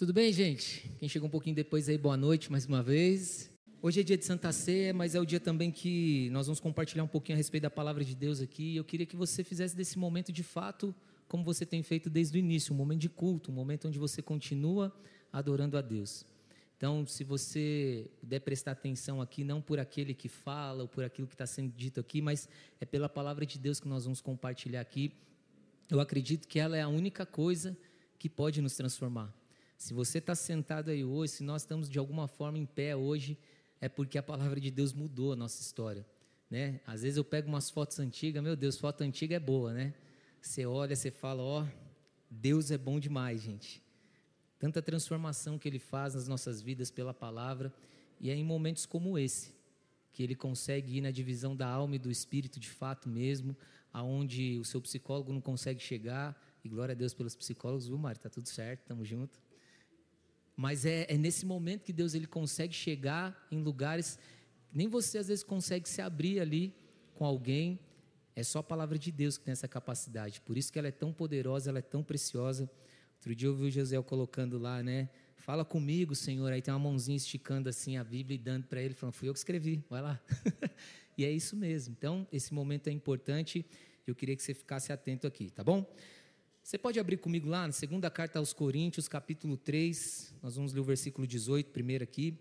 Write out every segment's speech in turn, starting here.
Tudo bem, gente? Quem chegou um pouquinho depois aí, boa noite mais uma vez. Hoje é dia de Santa Ceia, mas é o dia também que nós vamos compartilhar um pouquinho a respeito da palavra de Deus aqui. Eu queria que você fizesse desse momento de fato como você tem feito desde o início, um momento de culto, um momento onde você continua adorando a Deus. Então, se você puder prestar atenção aqui, não por aquele que fala ou por aquilo que está sendo dito aqui, mas é pela palavra de Deus que nós vamos compartilhar aqui. Eu acredito que ela é a única coisa que pode nos transformar. Se você está sentado aí hoje, se nós estamos de alguma forma em pé hoje, é porque a palavra de Deus mudou a nossa história. Né? Às vezes eu pego umas fotos antigas, meu Deus, foto antiga é boa, né? Você olha, você fala, ó, Deus é bom demais, gente. Tanta transformação que Ele faz nas nossas vidas pela palavra, e é em momentos como esse que Ele consegue ir na divisão da alma e do espírito de fato mesmo, aonde o seu psicólogo não consegue chegar, e glória a Deus pelos psicólogos, viu, Mário? Tá tudo certo, tamo junto. Mas é, é nesse momento que Deus ele consegue chegar em lugares nem você às vezes consegue se abrir ali com alguém. É só a palavra de Deus que tem essa capacidade. Por isso que ela é tão poderosa, ela é tão preciosa. Outro dia eu vi o José colocando lá, né? Fala comigo, Senhor. Aí tem uma mãozinha esticando assim a Bíblia e dando para ele, falando: Fui eu que escrevi, vai lá. e é isso mesmo. Então, esse momento é importante. Eu queria que você ficasse atento aqui, tá bom? Você pode abrir comigo lá na segunda carta aos Coríntios, capítulo 3. Nós vamos ler o versículo 18 primeiro aqui.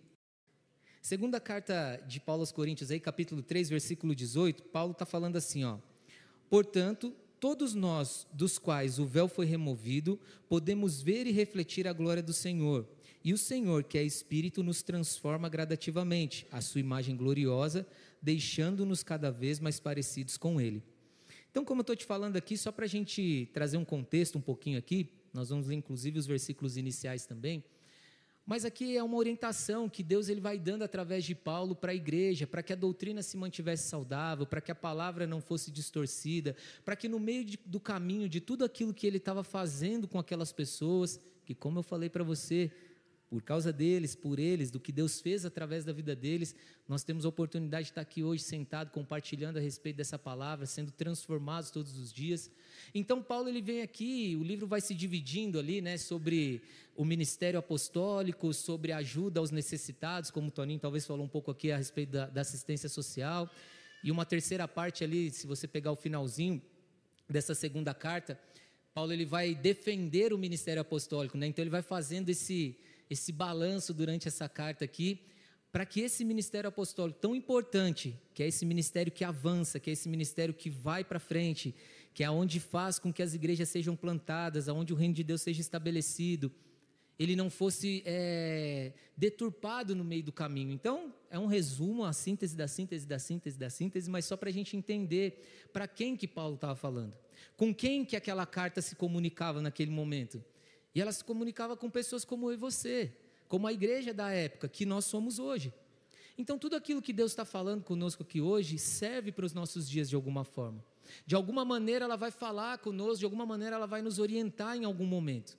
Segunda carta de Paulo aos Coríntios, aí, capítulo 3, versículo 18, Paulo está falando assim: ó. Portanto, todos nós, dos quais o véu foi removido, podemos ver e refletir a glória do Senhor. E o Senhor, que é Espírito, nos transforma gradativamente, à sua imagem gloriosa, deixando-nos cada vez mais parecidos com Ele. Então, como eu estou te falando aqui, só para a gente trazer um contexto um pouquinho aqui, nós vamos ler inclusive os versículos iniciais também. Mas aqui é uma orientação que Deus ele vai dando através de Paulo para a igreja, para que a doutrina se mantivesse saudável, para que a palavra não fosse distorcida, para que no meio de, do caminho de tudo aquilo que ele estava fazendo com aquelas pessoas, que como eu falei para você, por causa deles, por eles, do que Deus fez através da vida deles, nós temos a oportunidade de estar aqui hoje sentado, compartilhando a respeito dessa palavra, sendo transformados todos os dias. Então, Paulo ele vem aqui, o livro vai se dividindo ali, né, sobre o ministério apostólico, sobre a ajuda aos necessitados, como o Toninho talvez falou um pouco aqui a respeito da, da assistência social. E uma terceira parte ali, se você pegar o finalzinho dessa segunda carta, Paulo ele vai defender o ministério apostólico, né? Então ele vai fazendo esse esse balanço durante essa carta aqui, para que esse ministério apostólico tão importante, que é esse ministério que avança, que é esse ministério que vai para frente, que é onde faz com que as igrejas sejam plantadas, aonde o reino de Deus seja estabelecido, ele não fosse é, deturpado no meio do caminho. Então, é um resumo, a síntese da síntese da síntese da síntese, mas só para a gente entender para quem que Paulo estava falando, com quem que aquela carta se comunicava naquele momento. E ela se comunicava com pessoas como eu e você, como a igreja da época, que nós somos hoje. Então, tudo aquilo que Deus está falando conosco aqui hoje serve para os nossos dias de alguma forma. De alguma maneira ela vai falar conosco, de alguma maneira ela vai nos orientar em algum momento.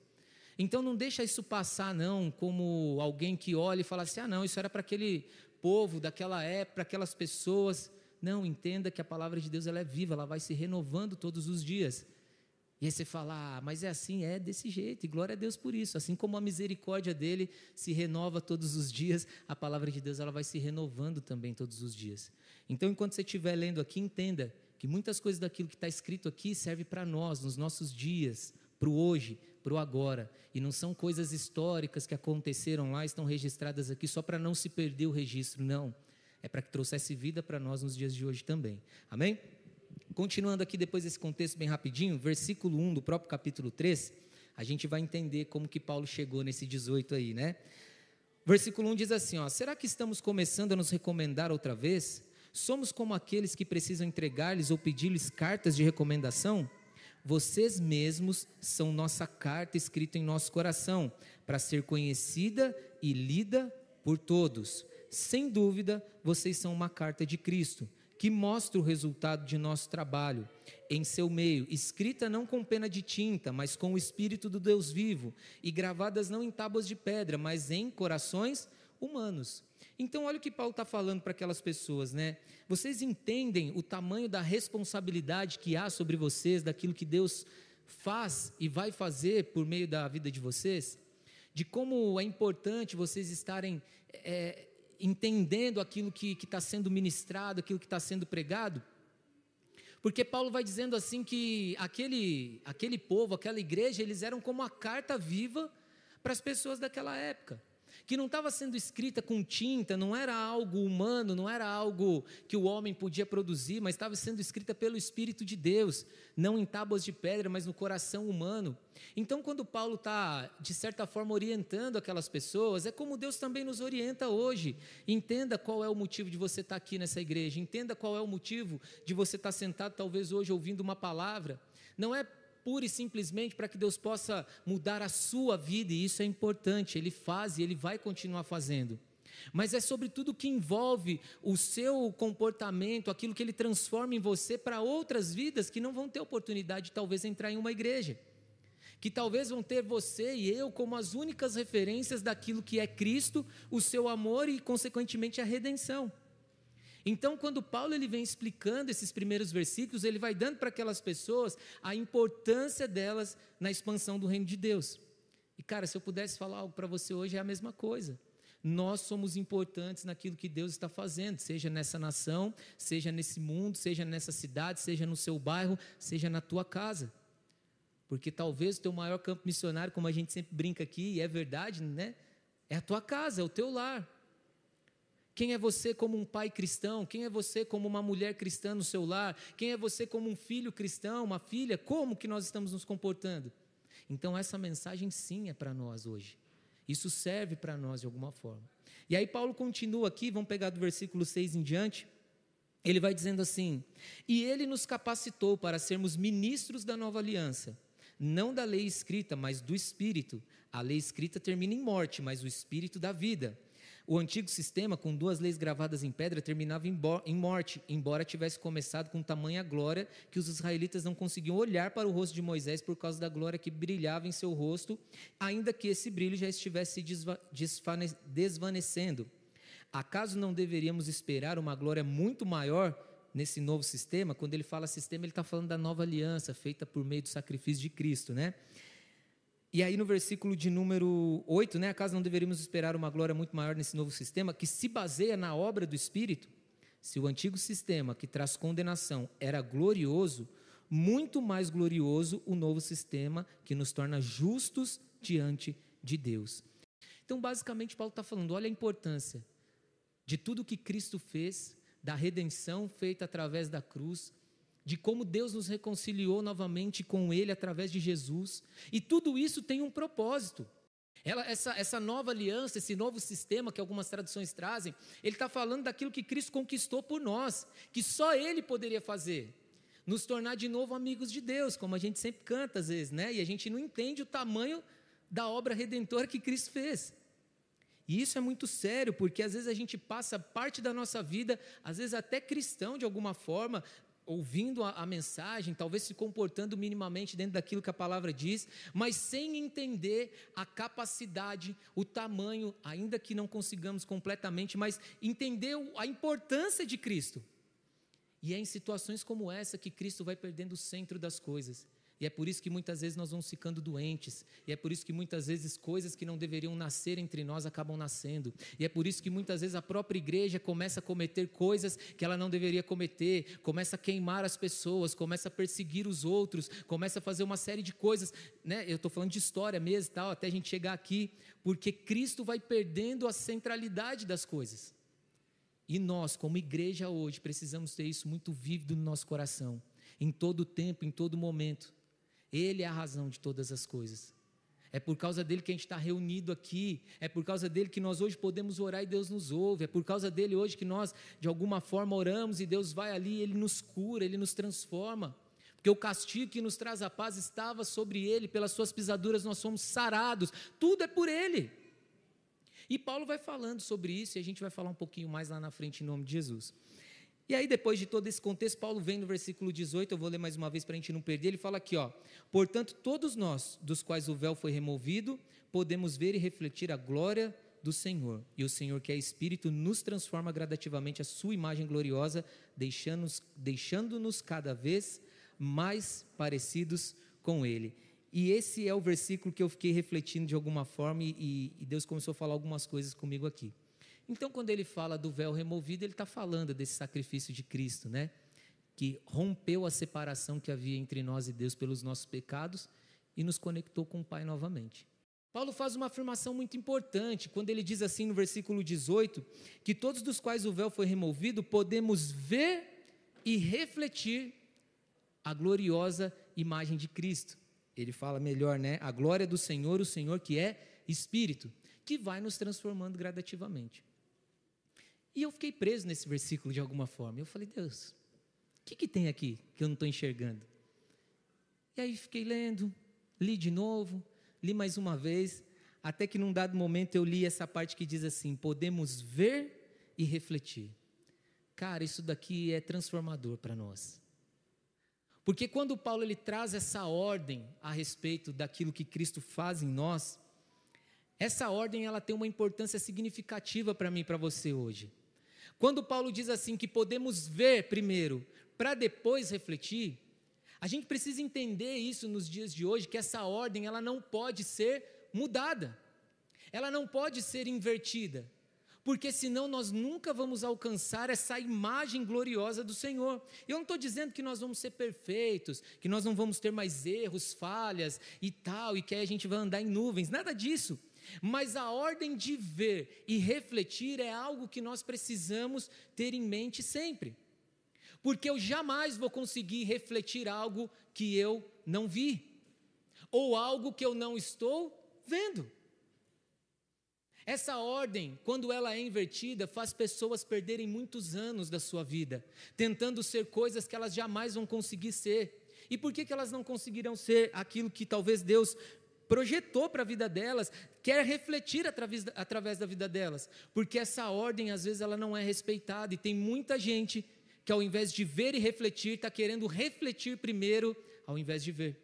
Então não deixa isso passar não, como alguém que olha e fala assim: "Ah, não, isso era para aquele povo daquela época, para aquelas pessoas". Não, entenda que a palavra de Deus ela é viva, ela vai se renovando todos os dias. E aí você fala, ah, mas é assim, é desse jeito, e glória a Deus por isso. Assim como a misericórdia dele se renova todos os dias, a palavra de Deus ela vai se renovando também todos os dias. Então, enquanto você estiver lendo aqui, entenda que muitas coisas daquilo que está escrito aqui serve para nós, nos nossos dias, para o hoje, para o agora. E não são coisas históricas que aconteceram lá, estão registradas aqui só para não se perder o registro, não. É para que trouxesse vida para nós nos dias de hoje também. Amém? Continuando aqui depois desse contexto bem rapidinho, versículo 1 do próprio capítulo 3, a gente vai entender como que Paulo chegou nesse 18 aí, né? Versículo 1 diz assim, ó: Será que estamos começando a nos recomendar outra vez? Somos como aqueles que precisam entregar-lhes ou pedir-lhes cartas de recomendação? Vocês mesmos são nossa carta escrita em nosso coração, para ser conhecida e lida por todos. Sem dúvida, vocês são uma carta de Cristo que mostra o resultado de nosso trabalho em seu meio, escrita não com pena de tinta, mas com o Espírito do Deus vivo, e gravadas não em tábuas de pedra, mas em corações humanos. Então, olha o que Paulo está falando para aquelas pessoas, né? Vocês entendem o tamanho da responsabilidade que há sobre vocês, daquilo que Deus faz e vai fazer por meio da vida de vocês? de como é importante vocês estarem é, entendendo aquilo que está sendo ministrado, aquilo que está sendo pregado. Porque Paulo vai dizendo assim que aquele, aquele povo, aquela igreja, eles eram como a carta viva para as pessoas daquela época que não estava sendo escrita com tinta, não era algo humano, não era algo que o homem podia produzir, mas estava sendo escrita pelo Espírito de Deus, não em tábuas de pedra, mas no coração humano. Então, quando Paulo está, de certa forma, orientando aquelas pessoas, é como Deus também nos orienta hoje. Entenda qual é o motivo de você estar tá aqui nessa igreja, entenda qual é o motivo de você estar tá sentado, talvez hoje, ouvindo uma palavra. Não é pura e simplesmente para que Deus possa mudar a sua vida, e isso é importante, Ele faz e Ele vai continuar fazendo. Mas é sobretudo que envolve o seu comportamento, aquilo que Ele transforma em você para outras vidas que não vão ter oportunidade de talvez entrar em uma igreja. Que talvez vão ter você e eu como as únicas referências daquilo que é Cristo, o seu amor e, consequentemente, a redenção. Então, quando Paulo ele vem explicando esses primeiros versículos, ele vai dando para aquelas pessoas a importância delas na expansão do reino de Deus. E cara, se eu pudesse falar algo para você hoje é a mesma coisa. Nós somos importantes naquilo que Deus está fazendo, seja nessa nação, seja nesse mundo, seja nessa cidade, seja no seu bairro, seja na tua casa. Porque talvez o teu maior campo missionário, como a gente sempre brinca aqui, e é verdade, né? É a tua casa, é o teu lar. Quem é você como um pai cristão? Quem é você como uma mulher cristã no seu lar? Quem é você como um filho cristão, uma filha? Como que nós estamos nos comportando? Então essa mensagem sim é para nós hoje. Isso serve para nós de alguma forma. E aí Paulo continua aqui, vamos pegar do versículo 6 em diante. Ele vai dizendo assim: "E ele nos capacitou para sermos ministros da nova aliança, não da lei escrita, mas do espírito. A lei escrita termina em morte, mas o espírito dá vida." O antigo sistema, com duas leis gravadas em pedra, terminava em morte, embora tivesse começado com tamanha glória que os israelitas não conseguiam olhar para o rosto de Moisés por causa da glória que brilhava em seu rosto, ainda que esse brilho já estivesse desvanecendo. Acaso não deveríamos esperar uma glória muito maior nesse novo sistema? Quando ele fala sistema, ele está falando da nova aliança feita por meio do sacrifício de Cristo, né? E aí no versículo de número 8, né, acaso não deveríamos esperar uma glória muito maior nesse novo sistema que se baseia na obra do Espírito? Se o antigo sistema que traz condenação era glorioso, muito mais glorioso o novo sistema que nos torna justos diante de Deus. Então, basicamente, Paulo está falando: olha a importância de tudo que Cristo fez, da redenção feita através da cruz, de como Deus nos reconciliou novamente com Ele através de Jesus. E tudo isso tem um propósito. Ela, essa, essa nova aliança, esse novo sistema que algumas traduções trazem, ele está falando daquilo que Cristo conquistou por nós, que só Ele poderia fazer. Nos tornar de novo amigos de Deus, como a gente sempre canta às vezes, né? E a gente não entende o tamanho da obra redentora que Cristo fez. E isso é muito sério, porque às vezes a gente passa parte da nossa vida, às vezes até cristão de alguma forma, ouvindo a, a, mensagem, talvez se comportando minimamente dentro daquilo que a palavra diz, mas sem entender a capacidade, o tamanho, ainda que não consigamos completamente, mas entender a importância de Cristo. E é em situações como essa que Cristo vai perdendo o centro das coisas. E é por isso que muitas vezes nós vamos ficando doentes. E é por isso que muitas vezes coisas que não deveriam nascer entre nós acabam nascendo. E é por isso que muitas vezes a própria igreja começa a cometer coisas que ela não deveria cometer, começa a queimar as pessoas, começa a perseguir os outros, começa a fazer uma série de coisas. Né? Eu estou falando de história mesmo, tal, até a gente chegar aqui, porque Cristo vai perdendo a centralidade das coisas. E nós, como igreja hoje, precisamos ter isso muito vívido no nosso coração, em todo tempo, em todo momento. Ele é a razão de todas as coisas. É por causa dele que a gente está reunido aqui. É por causa dele que nós hoje podemos orar e Deus nos ouve. É por causa dele hoje que nós, de alguma forma, oramos e Deus vai ali, ele nos cura, ele nos transforma. Porque o castigo que nos traz a paz estava sobre ele, pelas suas pisaduras nós somos sarados. Tudo é por ele. E Paulo vai falando sobre isso e a gente vai falar um pouquinho mais lá na frente em nome de Jesus. E aí, depois de todo esse contexto, Paulo vem no versículo 18, eu vou ler mais uma vez para a gente não perder, ele fala aqui, ó, portanto, todos nós, dos quais o véu foi removido, podemos ver e refletir a glória do Senhor. E o Senhor, que é Espírito, nos transforma gradativamente a sua imagem gloriosa, deixando-nos deixando cada vez mais parecidos com Ele. E esse é o versículo que eu fiquei refletindo de alguma forma e, e Deus começou a falar algumas coisas comigo aqui. Então, quando ele fala do véu removido, ele está falando desse sacrifício de Cristo, né? Que rompeu a separação que havia entre nós e Deus pelos nossos pecados e nos conectou com o Pai novamente. Paulo faz uma afirmação muito importante quando ele diz assim no versículo 18: que todos dos quais o véu foi removido podemos ver e refletir a gloriosa imagem de Cristo. Ele fala melhor, né? A glória do Senhor, o Senhor que é Espírito, que vai nos transformando gradativamente. E eu fiquei preso nesse versículo de alguma forma. Eu falei, Deus, o que, que tem aqui que eu não estou enxergando? E aí fiquei lendo, li de novo, li mais uma vez, até que num dado momento eu li essa parte que diz assim: podemos ver e refletir. Cara, isso daqui é transformador para nós. Porque quando Paulo ele traz essa ordem a respeito daquilo que Cristo faz em nós, essa ordem ela tem uma importância significativa para mim e para você hoje. Quando Paulo diz assim que podemos ver primeiro para depois refletir, a gente precisa entender isso nos dias de hoje, que essa ordem ela não pode ser mudada. Ela não pode ser invertida. Porque senão nós nunca vamos alcançar essa imagem gloriosa do Senhor. Eu não estou dizendo que nós vamos ser perfeitos, que nós não vamos ter mais erros, falhas e tal, e que aí a gente vai andar em nuvens, nada disso. Mas a ordem de ver e refletir é algo que nós precisamos ter em mente sempre. Porque eu jamais vou conseguir refletir algo que eu não vi, ou algo que eu não estou vendo. Essa ordem, quando ela é invertida, faz pessoas perderem muitos anos da sua vida, tentando ser coisas que elas jamais vão conseguir ser. E por que, que elas não conseguirão ser aquilo que talvez Deus projetou para a vida delas, quer refletir através, através da vida delas, porque essa ordem às vezes ela não é respeitada e tem muita gente que ao invés de ver e refletir, está querendo refletir primeiro ao invés de ver.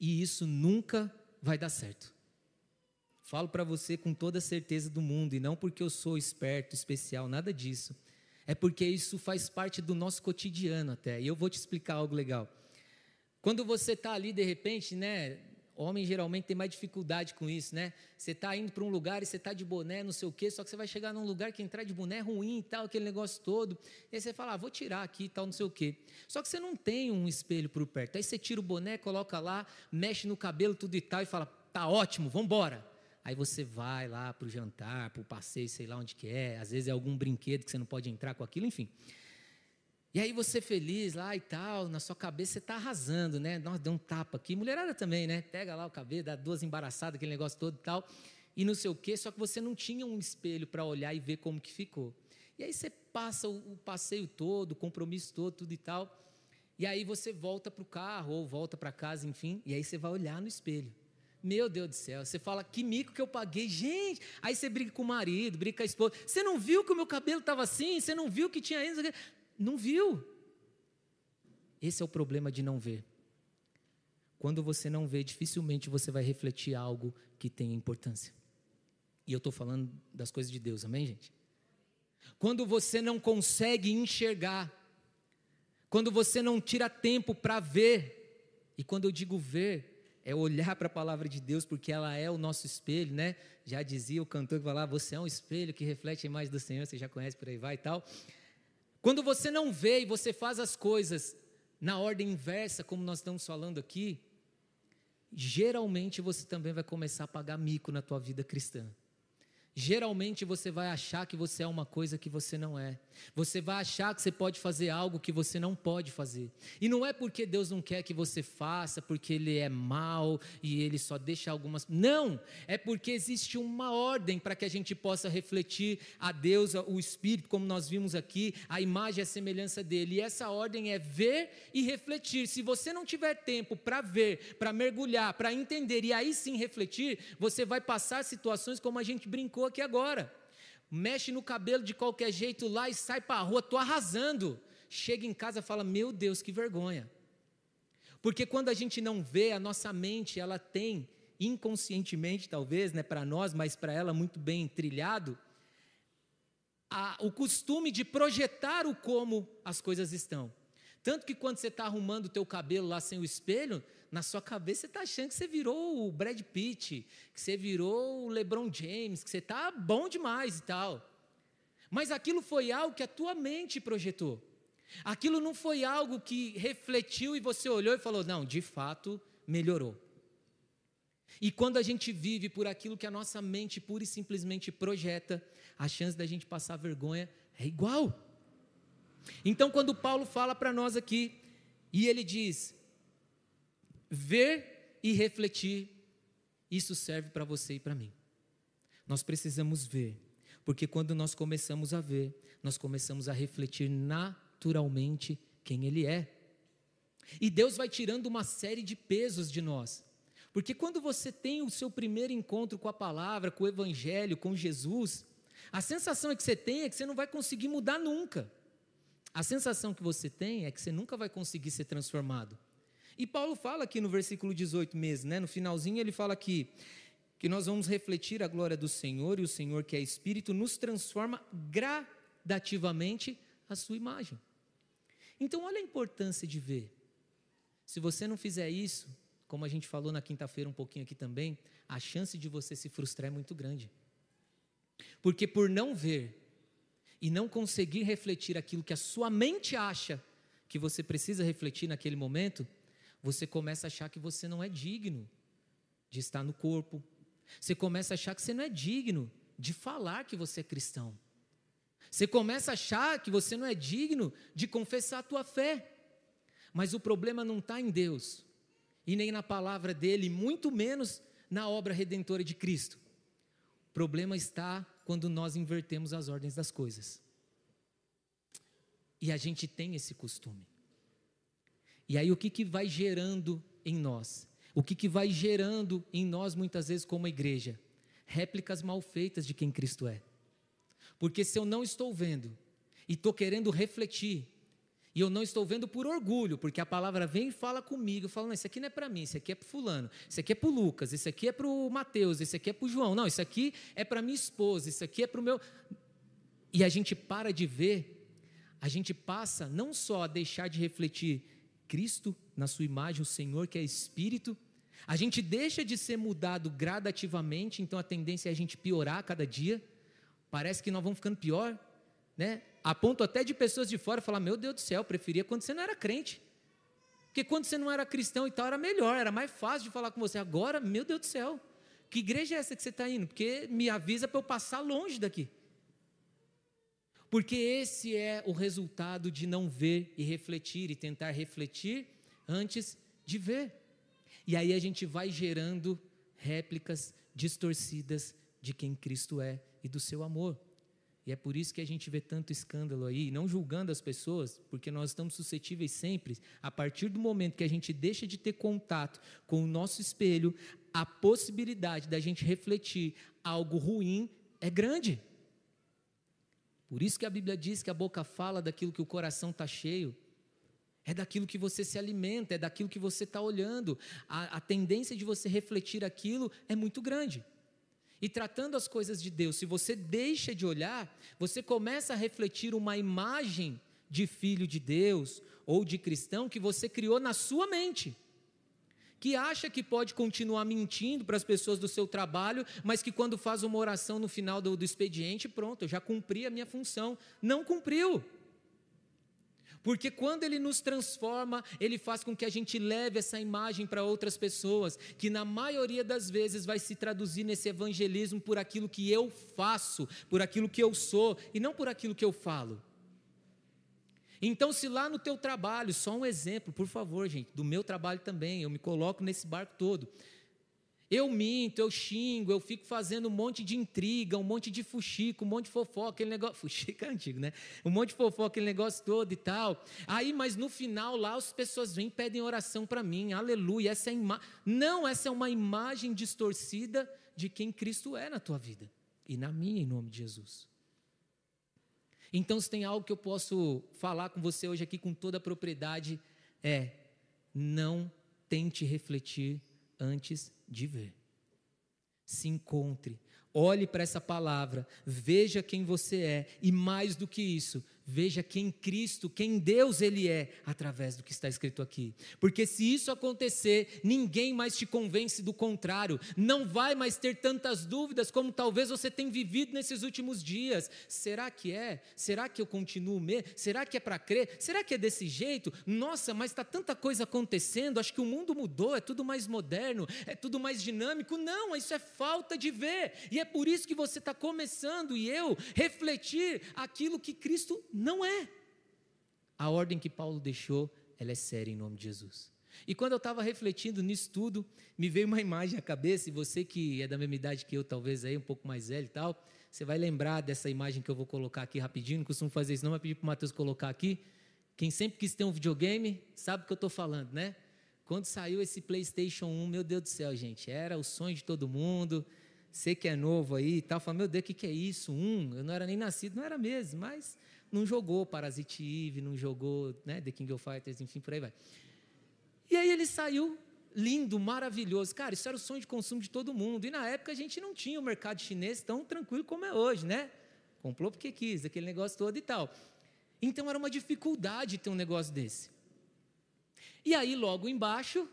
E isso nunca vai dar certo. Falo para você com toda a certeza do mundo, e não porque eu sou esperto, especial, nada disso. É porque isso faz parte do nosso cotidiano até. E eu vou te explicar algo legal. Quando você está ali, de repente, né, Homem geralmente tem mais dificuldade com isso, né? Você está indo para um lugar e você está de boné, não sei o quê, só que você vai chegar num lugar que entrar de boné é ruim e tal, aquele negócio todo. E aí você fala, ah, vou tirar aqui e tal, não sei o quê. Só que você não tem um espelho por perto. Aí você tira o boné, coloca lá, mexe no cabelo, tudo e tal, e fala, tá ótimo, vamos embora. Aí você vai lá para o jantar, para o passeio, sei lá onde que é. Às vezes é algum brinquedo que você não pode entrar com aquilo, enfim. E aí você feliz lá e tal, na sua cabeça você está arrasando, né? Nós deu um tapa aqui, mulherada também, né? Pega lá o cabelo, dá duas embaraçadas, aquele negócio todo e tal, e não sei o quê, só que você não tinha um espelho para olhar e ver como que ficou. E aí você passa o, o passeio todo, o compromisso todo, tudo e tal, e aí você volta para o carro ou volta para casa, enfim, e aí você vai olhar no espelho. Meu Deus do céu, você fala, que mico que eu paguei, gente. Aí você briga com o marido, briga com a esposa. Você não viu que o meu cabelo estava assim? Você não viu que tinha isso? Não viu. Esse é o problema de não ver. Quando você não vê, dificilmente você vai refletir algo que tenha importância. E eu estou falando das coisas de Deus, amém, gente? Quando você não consegue enxergar, quando você não tira tempo para ver, e quando eu digo ver, é olhar para a palavra de Deus, porque ela é o nosso espelho, né? Já dizia o cantor que falava, você é um espelho que reflete a imagem do Senhor, você já conhece por aí vai e tal. Quando você não vê e você faz as coisas na ordem inversa, como nós estamos falando aqui, geralmente você também vai começar a pagar mico na tua vida cristã geralmente você vai achar que você é uma coisa que você não é. Você vai achar que você pode fazer algo que você não pode fazer. E não é porque Deus não quer que você faça, porque Ele é mau e Ele só deixa algumas. Não! É porque existe uma ordem para que a gente possa refletir a Deus, o Espírito, como nós vimos aqui, a imagem e a semelhança dele. E essa ordem é ver e refletir. Se você não tiver tempo para ver, para mergulhar, para entender e aí sim refletir, você vai passar situações como a gente brincou aqui agora. Mexe no cabelo de qualquer jeito lá e sai para a rua, estou arrasando. Chega em casa e fala: Meu Deus, que vergonha. Porque quando a gente não vê, a nossa mente, ela tem, inconscientemente talvez, né, para nós, mas para ela muito bem trilhado, a, o costume de projetar o como as coisas estão. Tanto que quando você está arrumando o teu cabelo lá sem o espelho, na sua cabeça você está achando que você virou o Brad Pitt, que você virou o LeBron James, que você está bom demais e tal. Mas aquilo foi algo que a tua mente projetou. Aquilo não foi algo que refletiu e você olhou e falou: não, de fato melhorou. E quando a gente vive por aquilo que a nossa mente pura e simplesmente projeta, a chance da gente passar vergonha é igual. Então, quando Paulo fala para nós aqui, e ele diz: ver e refletir, isso serve para você e para mim. Nós precisamos ver, porque quando nós começamos a ver, nós começamos a refletir naturalmente quem Ele é. E Deus vai tirando uma série de pesos de nós. Porque quando você tem o seu primeiro encontro com a palavra, com o Evangelho, com Jesus, a sensação que você tem é que você não vai conseguir mudar nunca. A sensação que você tem é que você nunca vai conseguir ser transformado. E Paulo fala aqui no versículo 18 mesmo, né? no finalzinho ele fala aqui que nós vamos refletir a glória do Senhor e o Senhor que é Espírito nos transforma gradativamente a sua imagem. Então olha a importância de ver. Se você não fizer isso, como a gente falou na quinta-feira um pouquinho aqui também, a chance de você se frustrar é muito grande. Porque por não ver, e não conseguir refletir aquilo que a sua mente acha que você precisa refletir naquele momento, você começa a achar que você não é digno de estar no corpo. Você começa a achar que você não é digno de falar que você é cristão. Você começa a achar que você não é digno de confessar a tua fé. Mas o problema não está em Deus, e nem na palavra dele, muito menos na obra redentora de Cristo. O problema está quando nós invertemos as ordens das coisas. E a gente tem esse costume. E aí o que, que vai gerando em nós? O que, que vai gerando em nós, muitas vezes, como igreja? Réplicas mal feitas de quem Cristo é. Porque se eu não estou vendo e estou querendo refletir, e eu não estou vendo por orgulho, porque a palavra vem e fala comigo, fala, não, isso aqui não é para mim, isso aqui é para fulano, isso aqui é para o Lucas, isso aqui é para o Mateus, isso aqui é para o João, não, isso aqui é para minha esposa, isso aqui é para o meu... E a gente para de ver, a gente passa não só a deixar de refletir Cristo na sua imagem, o Senhor que é Espírito, a gente deixa de ser mudado gradativamente, então a tendência é a gente piorar a cada dia, parece que nós vamos ficando pior, né? A ponto até de pessoas de fora falar: Meu Deus do céu, preferia quando você não era crente. Porque quando você não era cristão e tal, era melhor, era mais fácil de falar com você. Agora, meu Deus do céu, que igreja é essa que você está indo? Porque me avisa para eu passar longe daqui. Porque esse é o resultado de não ver e refletir e tentar refletir antes de ver. E aí a gente vai gerando réplicas distorcidas de quem Cristo é e do seu amor. E é por isso que a gente vê tanto escândalo aí, não julgando as pessoas, porque nós estamos suscetíveis sempre, a partir do momento que a gente deixa de ter contato com o nosso espelho, a possibilidade da gente refletir algo ruim é grande. Por isso que a Bíblia diz que a boca fala daquilo que o coração está cheio. É daquilo que você se alimenta, é daquilo que você está olhando. A, a tendência de você refletir aquilo é muito grande. E tratando as coisas de Deus, se você deixa de olhar, você começa a refletir uma imagem de filho de Deus ou de cristão que você criou na sua mente. Que acha que pode continuar mentindo para as pessoas do seu trabalho, mas que quando faz uma oração no final do, do expediente, pronto, eu já cumpri a minha função. Não cumpriu. Porque quando Ele nos transforma, Ele faz com que a gente leve essa imagem para outras pessoas, que na maioria das vezes vai se traduzir nesse evangelismo por aquilo que eu faço, por aquilo que eu sou, e não por aquilo que eu falo. Então, se lá no teu trabalho, só um exemplo, por favor, gente, do meu trabalho também, eu me coloco nesse barco todo. Eu minto, eu xingo, eu fico fazendo um monte de intriga, um monte de fuxico, um monte de fofoca, aquele negócio. Fuxica é antigo, né? Um monte de fofoca, aquele negócio todo e tal. Aí, mas no final lá as pessoas vêm e pedem oração para mim, aleluia. Essa é ima... Não, essa é uma imagem distorcida de quem Cristo é na tua vida e na minha, em nome de Jesus. Então, se tem algo que eu posso falar com você hoje aqui com toda a propriedade, é: não tente refletir antes de ver. Se encontre, olhe para essa palavra, veja quem você é e, mais do que isso, Veja quem Cristo, quem Deus Ele é, através do que está escrito aqui. Porque se isso acontecer, ninguém mais te convence do contrário. Não vai mais ter tantas dúvidas como talvez você tenha vivido nesses últimos dias. Será que é? Será que eu continuo mesmo? Será que é para crer? Será que é desse jeito? Nossa, mas está tanta coisa acontecendo. Acho que o mundo mudou, é tudo mais moderno, é tudo mais dinâmico. Não, isso é falta de ver. E é por isso que você está começando e eu refletir aquilo que Cristo não é. A ordem que Paulo deixou, ela é séria em nome de Jesus. E quando eu estava refletindo nisso tudo, me veio uma imagem à cabeça, e você que é da mesma idade que eu, talvez aí, um pouco mais velho e tal, você vai lembrar dessa imagem que eu vou colocar aqui rapidinho, não costumo fazer isso não, mas pedir para o Matheus colocar aqui. Quem sempre quis ter um videogame, sabe o que eu estou falando, né? Quando saiu esse PlayStation 1, meu Deus do céu, gente, era o sonho de todo mundo. Você que é novo aí e tal, fala, meu Deus, o que, que é isso? Um, eu não era nem nascido, não era mesmo, mas não jogou Parasite Eve, não jogou né, The King of Fighters, enfim, por aí vai. E aí ele saiu lindo, maravilhoso. Cara, isso era o sonho de consumo de todo mundo. E na época a gente não tinha o mercado chinês tão tranquilo como é hoje, né? Comprou porque quis, aquele negócio todo e tal. Então era uma dificuldade ter um negócio desse. E aí, logo embaixo,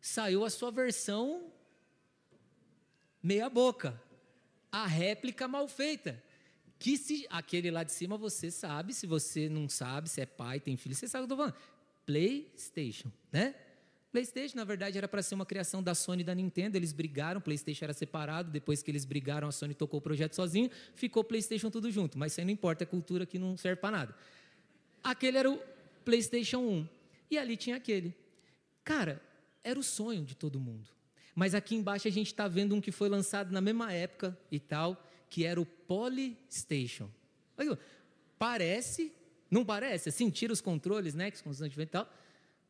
saiu a sua versão meia boca, a réplica mal feita. Que se aquele lá de cima você sabe, se você não sabe, se é pai, tem filho, você sabe o que eu estou falando. PlayStation, né? PlayStation, na verdade, era para ser uma criação da Sony e da Nintendo. Eles brigaram, PlayStation era separado. Depois que eles brigaram, a Sony tocou o projeto sozinho, ficou PlayStation tudo junto. Mas isso aí não importa, é cultura que não serve para nada. Aquele era o PlayStation 1. E ali tinha aquele. Cara, era o sonho de todo mundo. Mas aqui embaixo a gente está vendo um que foi lançado na mesma época e tal, que era o Polystation. Parece, não parece? Assim, tira os controles, né? Que constantemente e tal.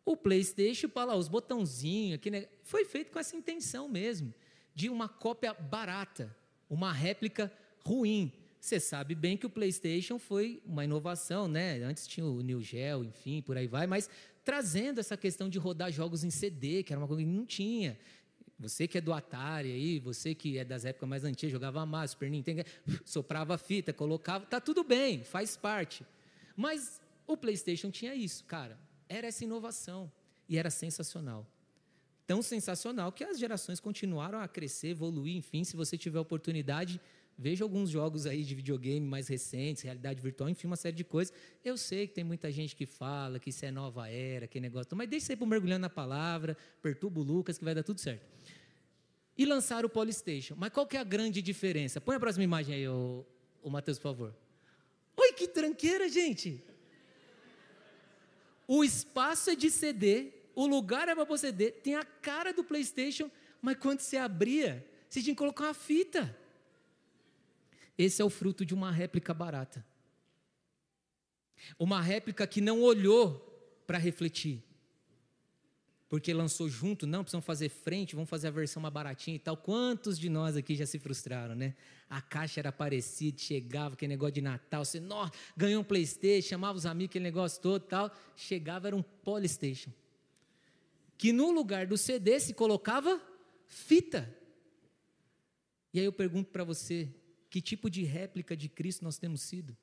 O PlayStation, para lá, os botãozinhos, aqui, né, foi feito com essa intenção mesmo, de uma cópia barata, uma réplica ruim. Você sabe bem que o PlayStation foi uma inovação, né? Antes tinha o New Geo, enfim, por aí vai, mas trazendo essa questão de rodar jogos em CD, que era uma coisa que não tinha. Você que é do Atari aí, você que é das épocas mais antigas, jogava mais, Super Nintendo, soprava a fita, colocava, tá tudo bem, faz parte. Mas o PlayStation tinha isso, cara. Era essa inovação e era sensacional. Tão sensacional que as gerações continuaram a crescer, evoluir, enfim, se você tiver oportunidade, veja alguns jogos aí de videogame mais recentes, realidade virtual, enfim, uma série de coisas. Eu sei que tem muita gente que fala que isso é nova era, que negócio, mas deixa aí para mergulhando na palavra, perturba o Lucas que vai dar tudo certo e lançaram o Polystation. Mas qual que é a grande diferença? Põe a próxima imagem aí, o, o Matheus, por favor. Oi, que tranqueira, gente! O espaço é de CD, o lugar é para CD, tem a cara do PlayStation, mas quando você abria, você tinha que colocar uma fita. Esse é o fruto de uma réplica barata. Uma réplica que não olhou para refletir porque lançou junto, não, precisam fazer frente, vamos fazer a versão mais baratinha e tal. Quantos de nós aqui já se frustraram, né? A caixa era parecida, chegava aquele negócio de Natal, você ganhou um Playstation, chamava os amigos, aquele negócio todo e tal. Chegava, era um Polystation. Que no lugar do CD se colocava fita. E aí eu pergunto para você, que tipo de réplica de Cristo nós temos sido?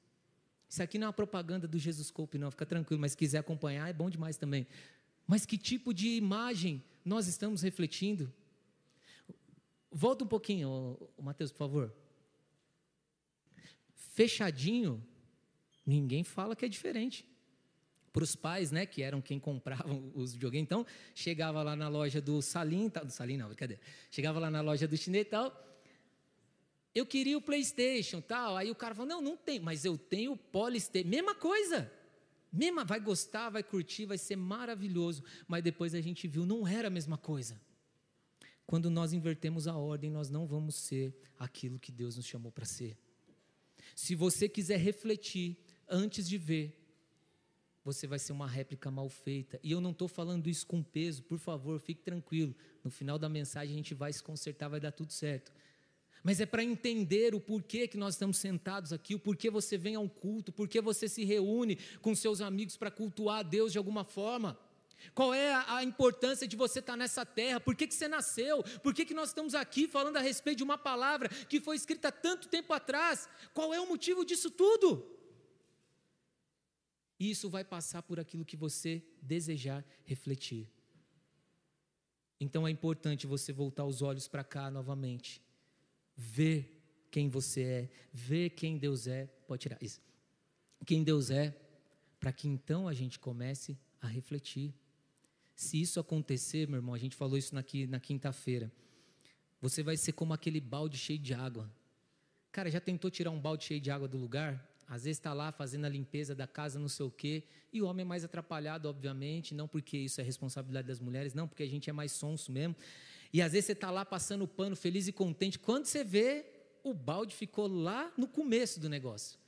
Isso aqui não é uma propaganda do Jesus Cope, não, fica tranquilo, mas se quiser acompanhar é bom demais também. Mas que tipo de imagem nós estamos refletindo? Volta um pouquinho, Mateus, por favor. Fechadinho, ninguém fala que é diferente. Para os pais, né, que eram quem compravam os videogames, então, chegava lá na loja do Salim, do Salim não, cadê? Chegava lá na loja do chinês e tal, eu queria o PlayStation, tal. Aí o cara falou: "Não, não tem, mas eu tenho o Polystation". Mesma coisa. Mesma, vai gostar, vai curtir, vai ser maravilhoso. Mas depois a gente viu, não era a mesma coisa. Quando nós invertemos a ordem, nós não vamos ser aquilo que Deus nos chamou para ser. Se você quiser refletir antes de ver, você vai ser uma réplica mal feita. E eu não estou falando isso com peso, por favor, fique tranquilo. No final da mensagem a gente vai se consertar, vai dar tudo certo mas é para entender o porquê que nós estamos sentados aqui, o porquê você vem a um culto, porquê você se reúne com seus amigos para cultuar a Deus de alguma forma. Qual é a, importância de você estar tá nessa terra? Por que, que você nasceu? Por que, que nós estamos aqui falando a respeito de uma palavra que foi escrita tanto tempo atrás? Qual é o motivo disso tudo? Isso vai passar por aquilo que você desejar refletir. Então é importante você voltar os olhos para cá novamente. Ver quem você é, ver quem Deus é. Pode tirar isso. Quem Deus é, para que então a gente comece a refletir. Se isso acontecer, meu irmão, a gente falou isso aqui na quinta-feira, você vai ser como aquele balde cheio de água. Cara, já tentou tirar um balde cheio de água do lugar? Às vezes está lá fazendo a limpeza da casa, não sei o quê, e o homem é mais atrapalhado, obviamente, não porque isso é responsabilidade das mulheres, não, porque a gente é mais sonso mesmo. E às vezes você está lá passando o pano, feliz e contente. Quando você vê, o balde ficou lá no começo do negócio.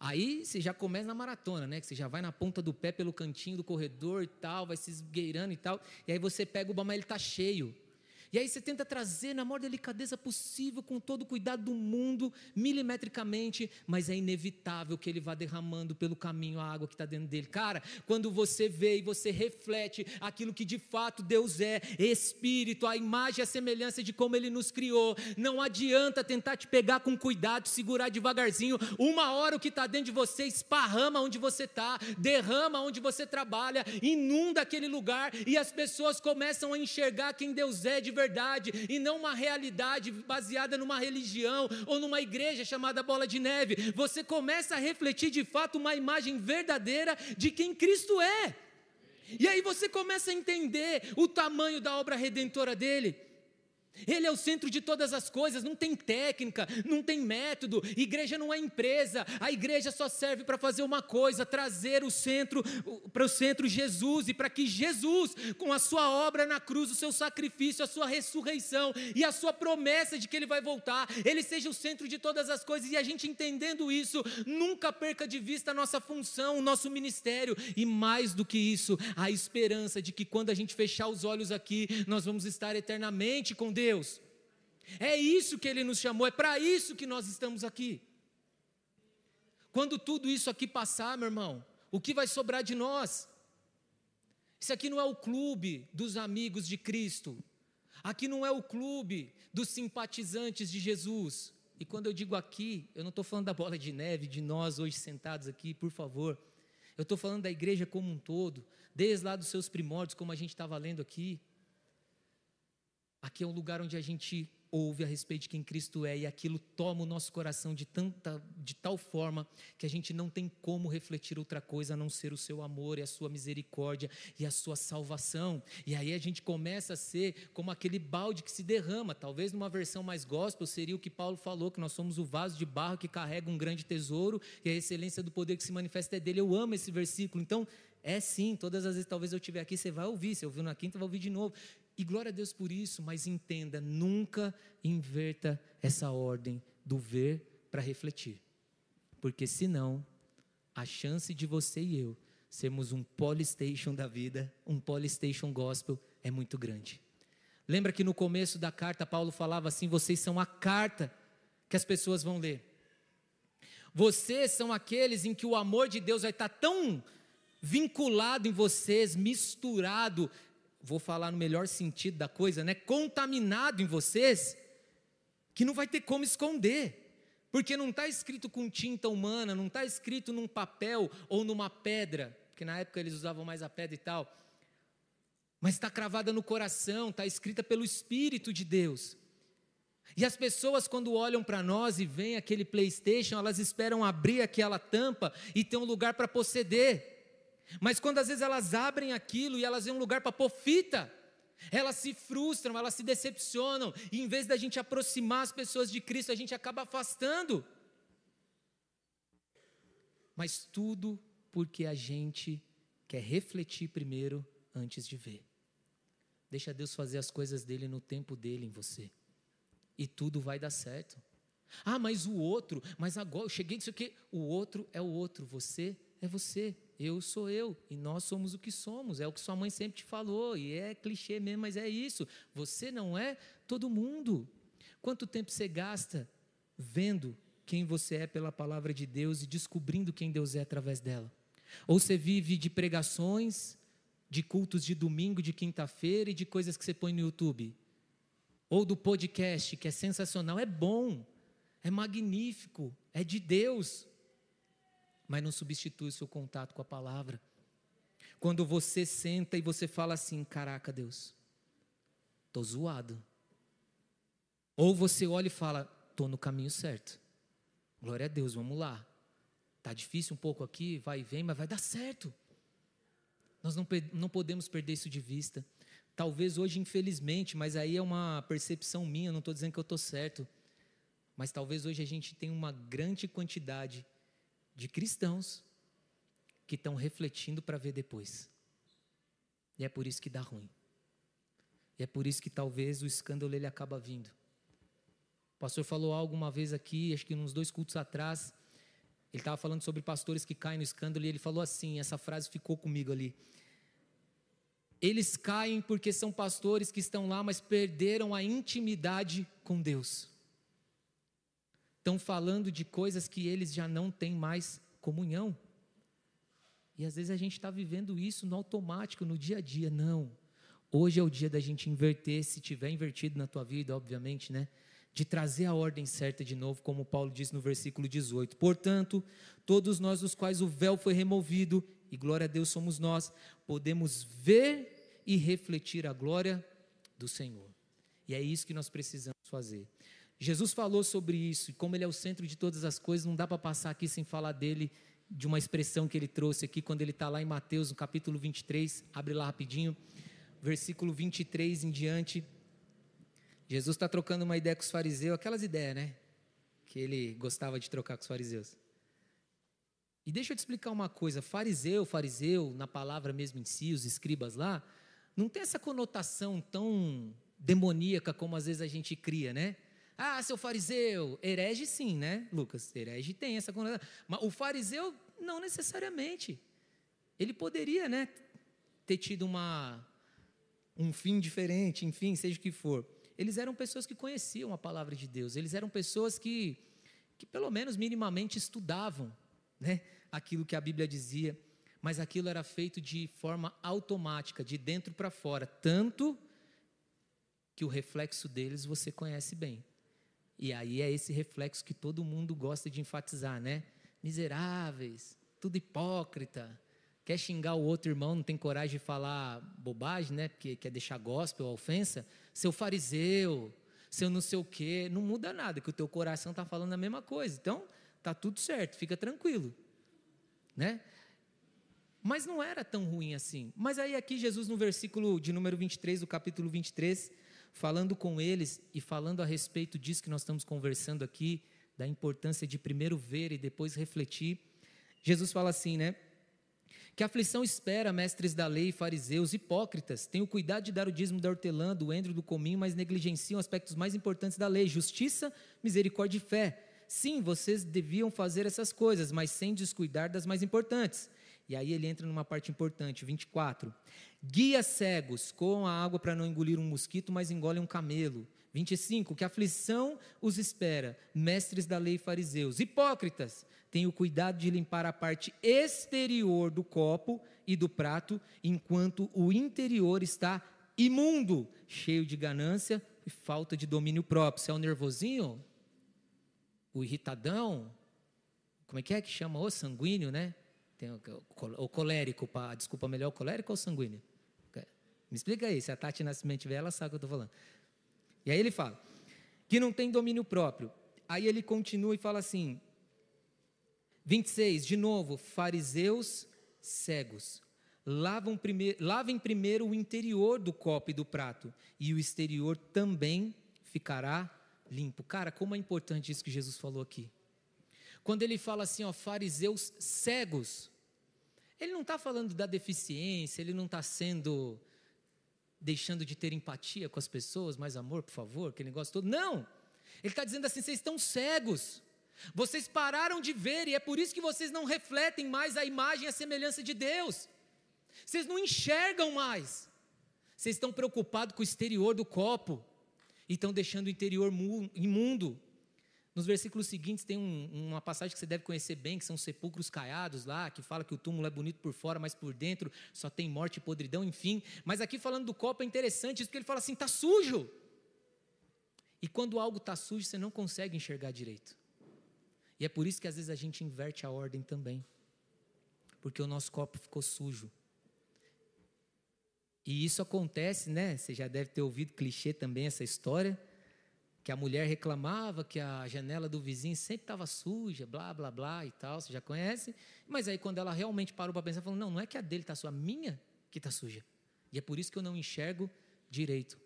Aí você já começa na maratona, né? Que você já vai na ponta do pé pelo cantinho do corredor e tal, vai se esgueirando e tal. E aí você pega o balde, mas ele está cheio. E aí você tenta trazer na maior delicadeza possível, com todo o cuidado do mundo, milimetricamente, mas é inevitável que ele vá derramando pelo caminho a água que está dentro dele. Cara, quando você vê e você reflete aquilo que de fato Deus é, Espírito, a imagem e a semelhança de como Ele nos criou, não adianta tentar te pegar com cuidado, segurar devagarzinho. Uma hora o que está dentro de você esparrama onde você está, derrama onde você trabalha, inunda aquele lugar e as pessoas começam a enxergar quem Deus é de verdade verdade e não uma realidade baseada numa religião ou numa igreja chamada bola de neve. Você começa a refletir de fato uma imagem verdadeira de quem Cristo é. E aí você começa a entender o tamanho da obra redentora dele. Ele é o centro de todas as coisas, não tem técnica, não tem método. Igreja não é empresa. A igreja só serve para fazer uma coisa: trazer o centro para o centro Jesus e para que Jesus, com a sua obra na cruz, o seu sacrifício, a sua ressurreição e a sua promessa de que ele vai voltar, ele seja o centro de todas as coisas. E a gente entendendo isso, nunca perca de vista a nossa função, o nosso ministério e mais do que isso, a esperança de que quando a gente fechar os olhos aqui, nós vamos estar eternamente com Deus Deus. É isso que Ele nos chamou, é para isso que nós estamos aqui. Quando tudo isso aqui passar, meu irmão, o que vai sobrar de nós? Isso aqui não é o clube dos amigos de Cristo. Aqui não é o clube dos simpatizantes de Jesus. E quando eu digo aqui, eu não estou falando da bola de neve, de nós hoje sentados aqui, por favor. Eu estou falando da igreja como um todo, desde lá dos seus primórdios, como a gente estava lendo aqui. Aqui é um lugar onde a gente ouve a respeito de quem Cristo é e aquilo toma o nosso coração de tanta de tal forma que a gente não tem como refletir outra coisa a não ser o seu amor e a sua misericórdia e a sua salvação. E aí a gente começa a ser como aquele balde que se derrama, talvez numa versão mais gospel seria o que Paulo falou, que nós somos o vaso de barro que carrega um grande tesouro e a excelência do poder que se manifesta é dele. Eu amo esse versículo. Então, é sim, todas as vezes talvez eu estiver aqui, você vai ouvir, se ouviu na quinta, vai ouvir de novo. E glória a Deus por isso, mas entenda, nunca inverta essa ordem do ver para refletir. Porque senão, a chance de você e eu sermos um Polystation da vida, um Polystation gospel, é muito grande. Lembra que no começo da carta Paulo falava assim: vocês são a carta que as pessoas vão ler. Vocês são aqueles em que o amor de Deus vai estar tão vinculado em vocês, misturado, vou falar no melhor sentido da coisa, né? Contaminado em vocês, que não vai ter como esconder. Porque não está escrito com tinta humana, não está escrito num papel ou numa pedra, porque na época eles usavam mais a pedra e tal. Mas está cravada no coração, está escrita pelo Espírito de Deus. E as pessoas, quando olham para nós e veem aquele PlayStation, elas esperam abrir aquela tampa e ter um lugar para proceder. Mas quando às vezes elas abrem aquilo e elas veem um lugar para pôr fita, elas se frustram, elas se decepcionam, e em vez da gente aproximar as pessoas de Cristo, a gente acaba afastando. Mas tudo porque a gente quer refletir primeiro antes de ver. Deixa Deus fazer as coisas dele no tempo dele em você. E tudo vai dar certo. Ah, mas o outro, mas agora eu cheguei disso aqui. O outro é o outro, você é você. Eu sou eu e nós somos o que somos. É o que sua mãe sempre te falou e é clichê mesmo, mas é isso. Você não é todo mundo. Quanto tempo você gasta vendo quem você é pela palavra de Deus e descobrindo quem Deus é através dela? Ou você vive de pregações, de cultos de domingo, de quinta-feira e de coisas que você põe no YouTube? Ou do podcast, que é sensacional, é bom, é magnífico, é de Deus mas não substitui o seu contato com a palavra. Quando você senta e você fala assim: Caraca, Deus, tô zoado. Ou você olha e fala: Tô no caminho certo. Glória a Deus, vamos lá. Tá difícil um pouco aqui, vai e vem, mas vai dar certo. Nós não, não podemos perder isso de vista. Talvez hoje, infelizmente, mas aí é uma percepção minha, não estou dizendo que eu estou certo. Mas talvez hoje a gente tenha uma grande quantidade de cristãos que estão refletindo para ver depois. E é por isso que dá ruim. E é por isso que talvez o escândalo ele acaba vindo. O pastor falou algo uma vez aqui, acho que uns dois cultos atrás, ele estava falando sobre pastores que caem no escândalo e ele falou assim, essa frase ficou comigo ali. Eles caem porque são pastores que estão lá, mas perderam a intimidade com Deus. Estão falando de coisas que eles já não têm mais comunhão. E às vezes a gente está vivendo isso no automático, no dia a dia. Não. Hoje é o dia da gente inverter, se tiver invertido na tua vida, obviamente, né? de trazer a ordem certa de novo, como Paulo diz no versículo 18. Portanto, todos nós dos quais o véu foi removido, e glória a Deus somos nós, podemos ver e refletir a glória do Senhor. E é isso que nós precisamos fazer. Jesus falou sobre isso, e como ele é o centro de todas as coisas, não dá para passar aqui sem falar dele, de uma expressão que ele trouxe aqui, quando ele está lá em Mateus, no capítulo 23, abre lá rapidinho, versículo 23 em diante. Jesus está trocando uma ideia com os fariseus, aquelas ideias, né? Que ele gostava de trocar com os fariseus. E deixa eu te explicar uma coisa: fariseu, fariseu, na palavra mesmo em si, os escribas lá, não tem essa conotação tão demoníaca como às vezes a gente cria, né? Ah, seu fariseu, herege sim, né, Lucas? Herege tem essa conotação. Mas o fariseu, não necessariamente. Ele poderia, né, ter tido uma, um fim diferente, enfim, seja o que for eles eram pessoas que conheciam a palavra de Deus, eles eram pessoas que, que pelo menos minimamente estudavam né, aquilo que a Bíblia dizia, mas aquilo era feito de forma automática, de dentro para fora, tanto que o reflexo deles você conhece bem. E aí é esse reflexo que todo mundo gosta de enfatizar, né? Miseráveis, tudo hipócrita, quer xingar o outro irmão, não tem coragem de falar bobagem, né? Porque quer deixar gospel, ofensa, seu fariseu, seu não sei o quê, não muda nada, que o teu coração está falando a mesma coisa. Então, tá tudo certo, fica tranquilo, né? Mas não era tão ruim assim. Mas aí aqui Jesus no versículo de número 23 do capítulo 23, falando com eles e falando a respeito disso que nós estamos conversando aqui, da importância de primeiro ver e depois refletir. Jesus fala assim, né? Que aflição espera, mestres da lei, fariseus, hipócritas, tenham cuidado de dar o dízimo da hortelã, do endro, do cominho, mas negligenciam aspectos mais importantes da lei, justiça, misericórdia e fé. Sim, vocês deviam fazer essas coisas, mas sem descuidar das mais importantes. E aí ele entra numa parte importante, 24. Guia cegos, coam a água para não engolir um mosquito, mas engolem um camelo. 25. Que aflição os espera, mestres da lei fariseus. Hipócritas, tenham cuidado de limpar a parte exterior do copo e do prato, enquanto o interior está imundo, cheio de ganância e falta de domínio próprio. Você é o nervosinho? O irritadão? Como é que é que chama? O sanguíneo, né? Tem o, o colérico, pá. desculpa, melhor o colérico ou o sanguíneo? Me explica aí, se a Tati Nascimento tiver, ela sabe o que eu estou falando. E aí ele fala, que não tem domínio próprio. Aí ele continua e fala assim, 26, de novo, fariseus cegos. Lavam primeiro, lavem primeiro o interior do copo e do prato, e o exterior também ficará limpo. Cara, como é importante isso que Jesus falou aqui. Quando ele fala assim, ó, fariseus cegos, ele não está falando da deficiência, ele não está sendo deixando de ter empatia com as pessoas, mais amor, por favor, aquele negócio todo. Não! Ele está dizendo assim: vocês estão cegos. Vocês pararam de ver e é por isso que vocês não refletem mais a imagem e a semelhança de Deus. Vocês não enxergam mais. Vocês estão preocupados com o exterior do copo e estão deixando o interior imundo. Nos versículos seguintes tem um, uma passagem que você deve conhecer bem, que são sepulcros caiados lá, que fala que o túmulo é bonito por fora, mas por dentro só tem morte e podridão, enfim. Mas aqui falando do copo é interessante, isso porque ele fala assim: está sujo. E quando algo está sujo, você não consegue enxergar direito. E é por isso que às vezes a gente inverte a ordem também. Porque o nosso copo ficou sujo. E isso acontece, né? Você já deve ter ouvido clichê também essa história, que a mulher reclamava que a janela do vizinho sempre estava suja, blá, blá, blá e tal, você já conhece. Mas aí quando ela realmente parou para pensar, falou: "Não, não é que a dele está suja, a minha que está suja". E é por isso que eu não enxergo direito.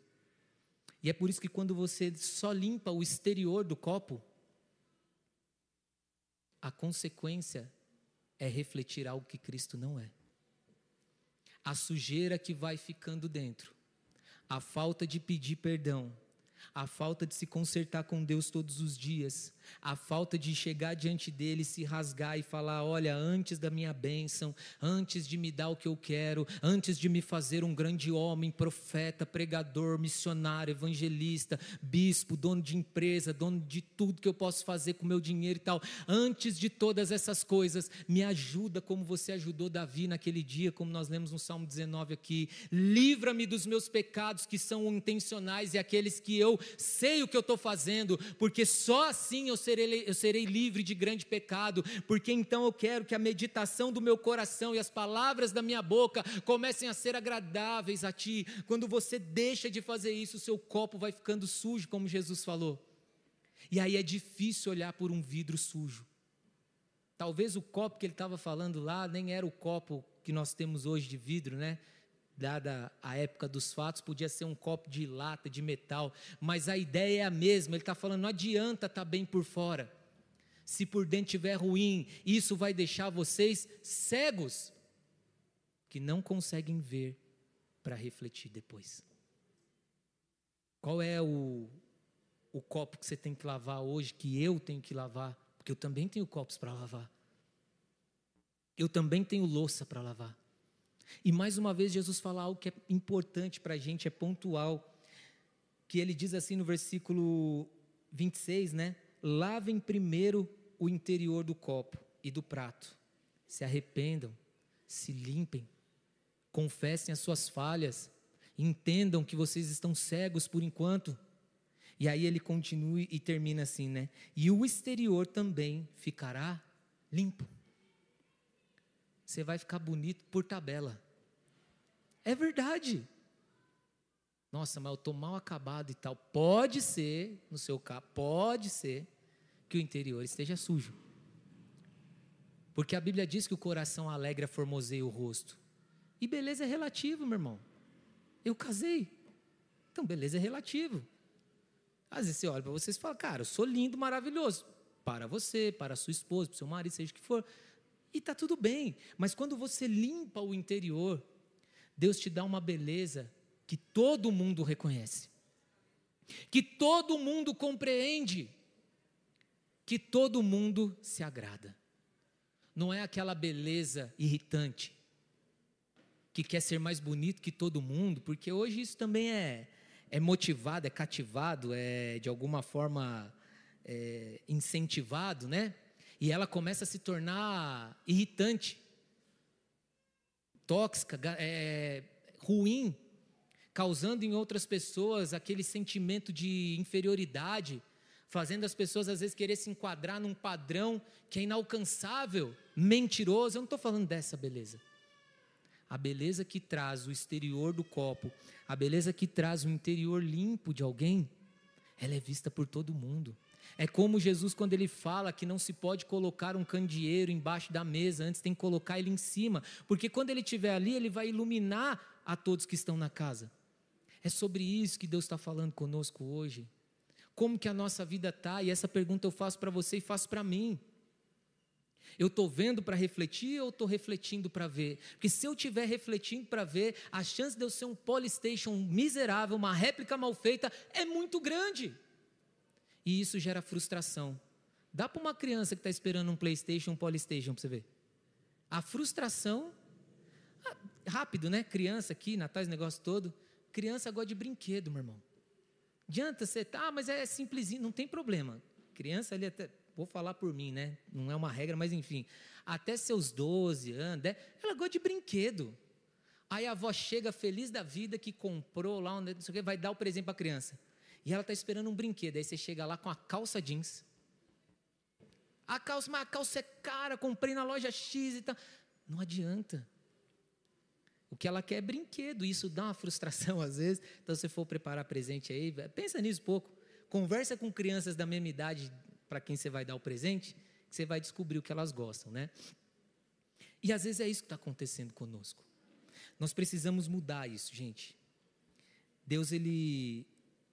E é por isso que quando você só limpa o exterior do copo, a consequência é refletir algo que Cristo não é. A sujeira que vai ficando dentro, a falta de pedir perdão, a falta de se consertar com Deus todos os dias, a falta de chegar diante dele, se rasgar e falar: olha, antes da minha bênção, antes de me dar o que eu quero, antes de me fazer um grande homem, profeta, pregador, missionário, evangelista, bispo, dono de empresa, dono de tudo que eu posso fazer com meu dinheiro e tal, antes de todas essas coisas, me ajuda como você ajudou Davi naquele dia, como nós lemos no Salmo 19 aqui. Livra-me dos meus pecados que são intencionais e aqueles que eu sei o que eu estou fazendo, porque só assim eu serei, eu serei livre de grande pecado, porque então eu quero que a meditação do meu coração e as palavras da minha boca comecem a ser agradáveis a Ti. Quando você deixa de fazer isso, o seu copo vai ficando sujo, como Jesus falou. E aí é difícil olhar por um vidro sujo. Talvez o copo que ele estava falando lá nem era o copo que nós temos hoje de vidro, né? Dada a época dos fatos, podia ser um copo de lata, de metal, mas a ideia é a mesma. Ele está falando: não adianta estar tá bem por fora, se por dentro estiver ruim, isso vai deixar vocês cegos, que não conseguem ver para refletir depois. Qual é o, o copo que você tem que lavar hoje, que eu tenho que lavar? Porque eu também tenho copos para lavar. Eu também tenho louça para lavar. E mais uma vez, Jesus fala algo que é importante para a gente, é pontual. Que ele diz assim no versículo 26, né? Lavem primeiro o interior do copo e do prato. Se arrependam, se limpem, confessem as suas falhas, entendam que vocês estão cegos por enquanto. E aí ele continua e termina assim, né? E o exterior também ficará limpo. Você vai ficar bonito por tabela. É verdade. Nossa, mas eu estou mal acabado e tal. Pode ser, no seu caso, pode ser que o interior esteja sujo. Porque a Bíblia diz que o coração alegre formoseia o rosto. E beleza é relativo, meu irmão. Eu casei. Então, beleza é relativo. Às vezes você olha para vocês e fala, cara, eu sou lindo, maravilhoso. Para você, para a sua esposa, para o seu marido, seja o que for. E está tudo bem. Mas quando você limpa o interior, Deus te dá uma beleza que todo mundo reconhece, que todo mundo compreende, que todo mundo se agrada. Não é aquela beleza irritante, que quer ser mais bonito que todo mundo, porque hoje isso também é, é motivado, é cativado, é de alguma forma é, incentivado, né? E ela começa a se tornar irritante tóxica, é, ruim, causando em outras pessoas aquele sentimento de inferioridade, fazendo as pessoas às vezes querer se enquadrar num padrão que é inalcançável, mentiroso. Eu não estou falando dessa beleza. A beleza que traz o exterior do copo, a beleza que traz o interior limpo de alguém, ela é vista por todo mundo. É como Jesus, quando ele fala que não se pode colocar um candeeiro embaixo da mesa, antes tem que colocar ele em cima, porque quando ele estiver ali, ele vai iluminar a todos que estão na casa. É sobre isso que Deus está falando conosco hoje. Como que a nossa vida está? E essa pergunta eu faço para você e faço para mim. Eu estou vendo para refletir ou estou refletindo para ver? Porque se eu estiver refletindo para ver, a chance de eu ser um Polystation miserável, uma réplica mal feita, é muito grande e isso gera frustração. Dá para uma criança que está esperando um PlayStation, um Polystation para você ver. A frustração, ah, rápido, né? Criança aqui, Natal, esse negócio todo. Criança gosta de brinquedo, meu irmão. Adianta você, tá, mas é simplesinho, não tem problema. Criança ali até, vou falar por mim, né? Não é uma regra, mas enfim. Até seus 12 anos, ela gosta de brinquedo. Aí a avó chega feliz da vida que comprou lá, não sei o que, vai dar o presente para a criança. E ela está esperando um brinquedo. Aí você chega lá com a calça jeans. A calça, mas a calça é cara, comprei na loja X e tal. Não adianta. O que ela quer é brinquedo, isso dá uma frustração às vezes. Então, se for preparar presente aí, pensa nisso um pouco. Conversa com crianças da mesma idade para quem você vai dar o presente, que você vai descobrir o que elas gostam, né? E às vezes é isso que está acontecendo conosco. Nós precisamos mudar isso, gente. Deus ele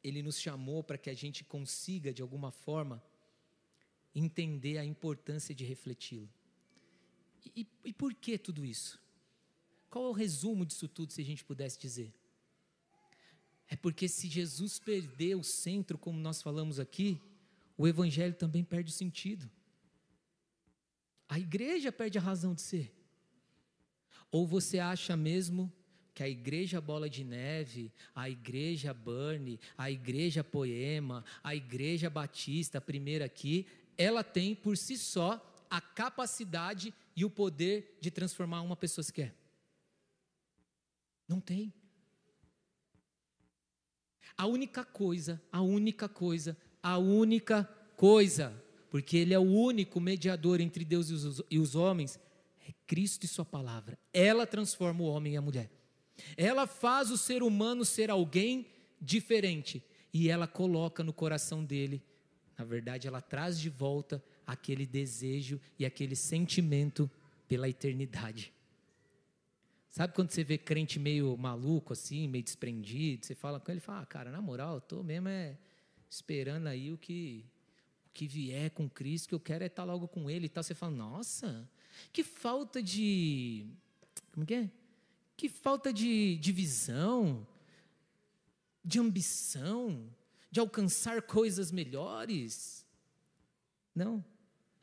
ele nos chamou para que a gente consiga de alguma forma entender a importância de refleti-lo. E, e, por que tudo isso? Qual é o resumo disso tudo, se a gente pudesse dizer? É porque se Jesus perder o centro, como nós falamos aqui, o evangelho também perde o sentido. A igreja perde a razão de ser. Ou você acha mesmo que a igreja Bola de Neve, a igreja Burn, a igreja Poema, a igreja Batista, a primeira aqui, ela tem por si só a capacidade e o poder de transformar uma pessoa se quer. Não tem. A única coisa, a única coisa, a única coisa, porque Ele é o único mediador entre Deus e os, e os homens, é Cristo e Sua palavra. Ela transforma o homem e a mulher. Ela faz o ser humano ser alguém diferente e ela coloca no coração dele, na verdade, ela traz de volta aquele desejo e aquele sentimento pela eternidade. Sabe quando você vê crente meio maluco assim, meio desprendido, você fala com ele, fala: ah, "Cara, na moral, eu tô mesmo é esperando aí o que o que vier com Cristo, que eu quero é estar logo com ele" e tal. Você fala: "Nossa, que falta de como que é? Que falta de, de visão, de ambição, de alcançar coisas melhores. Não.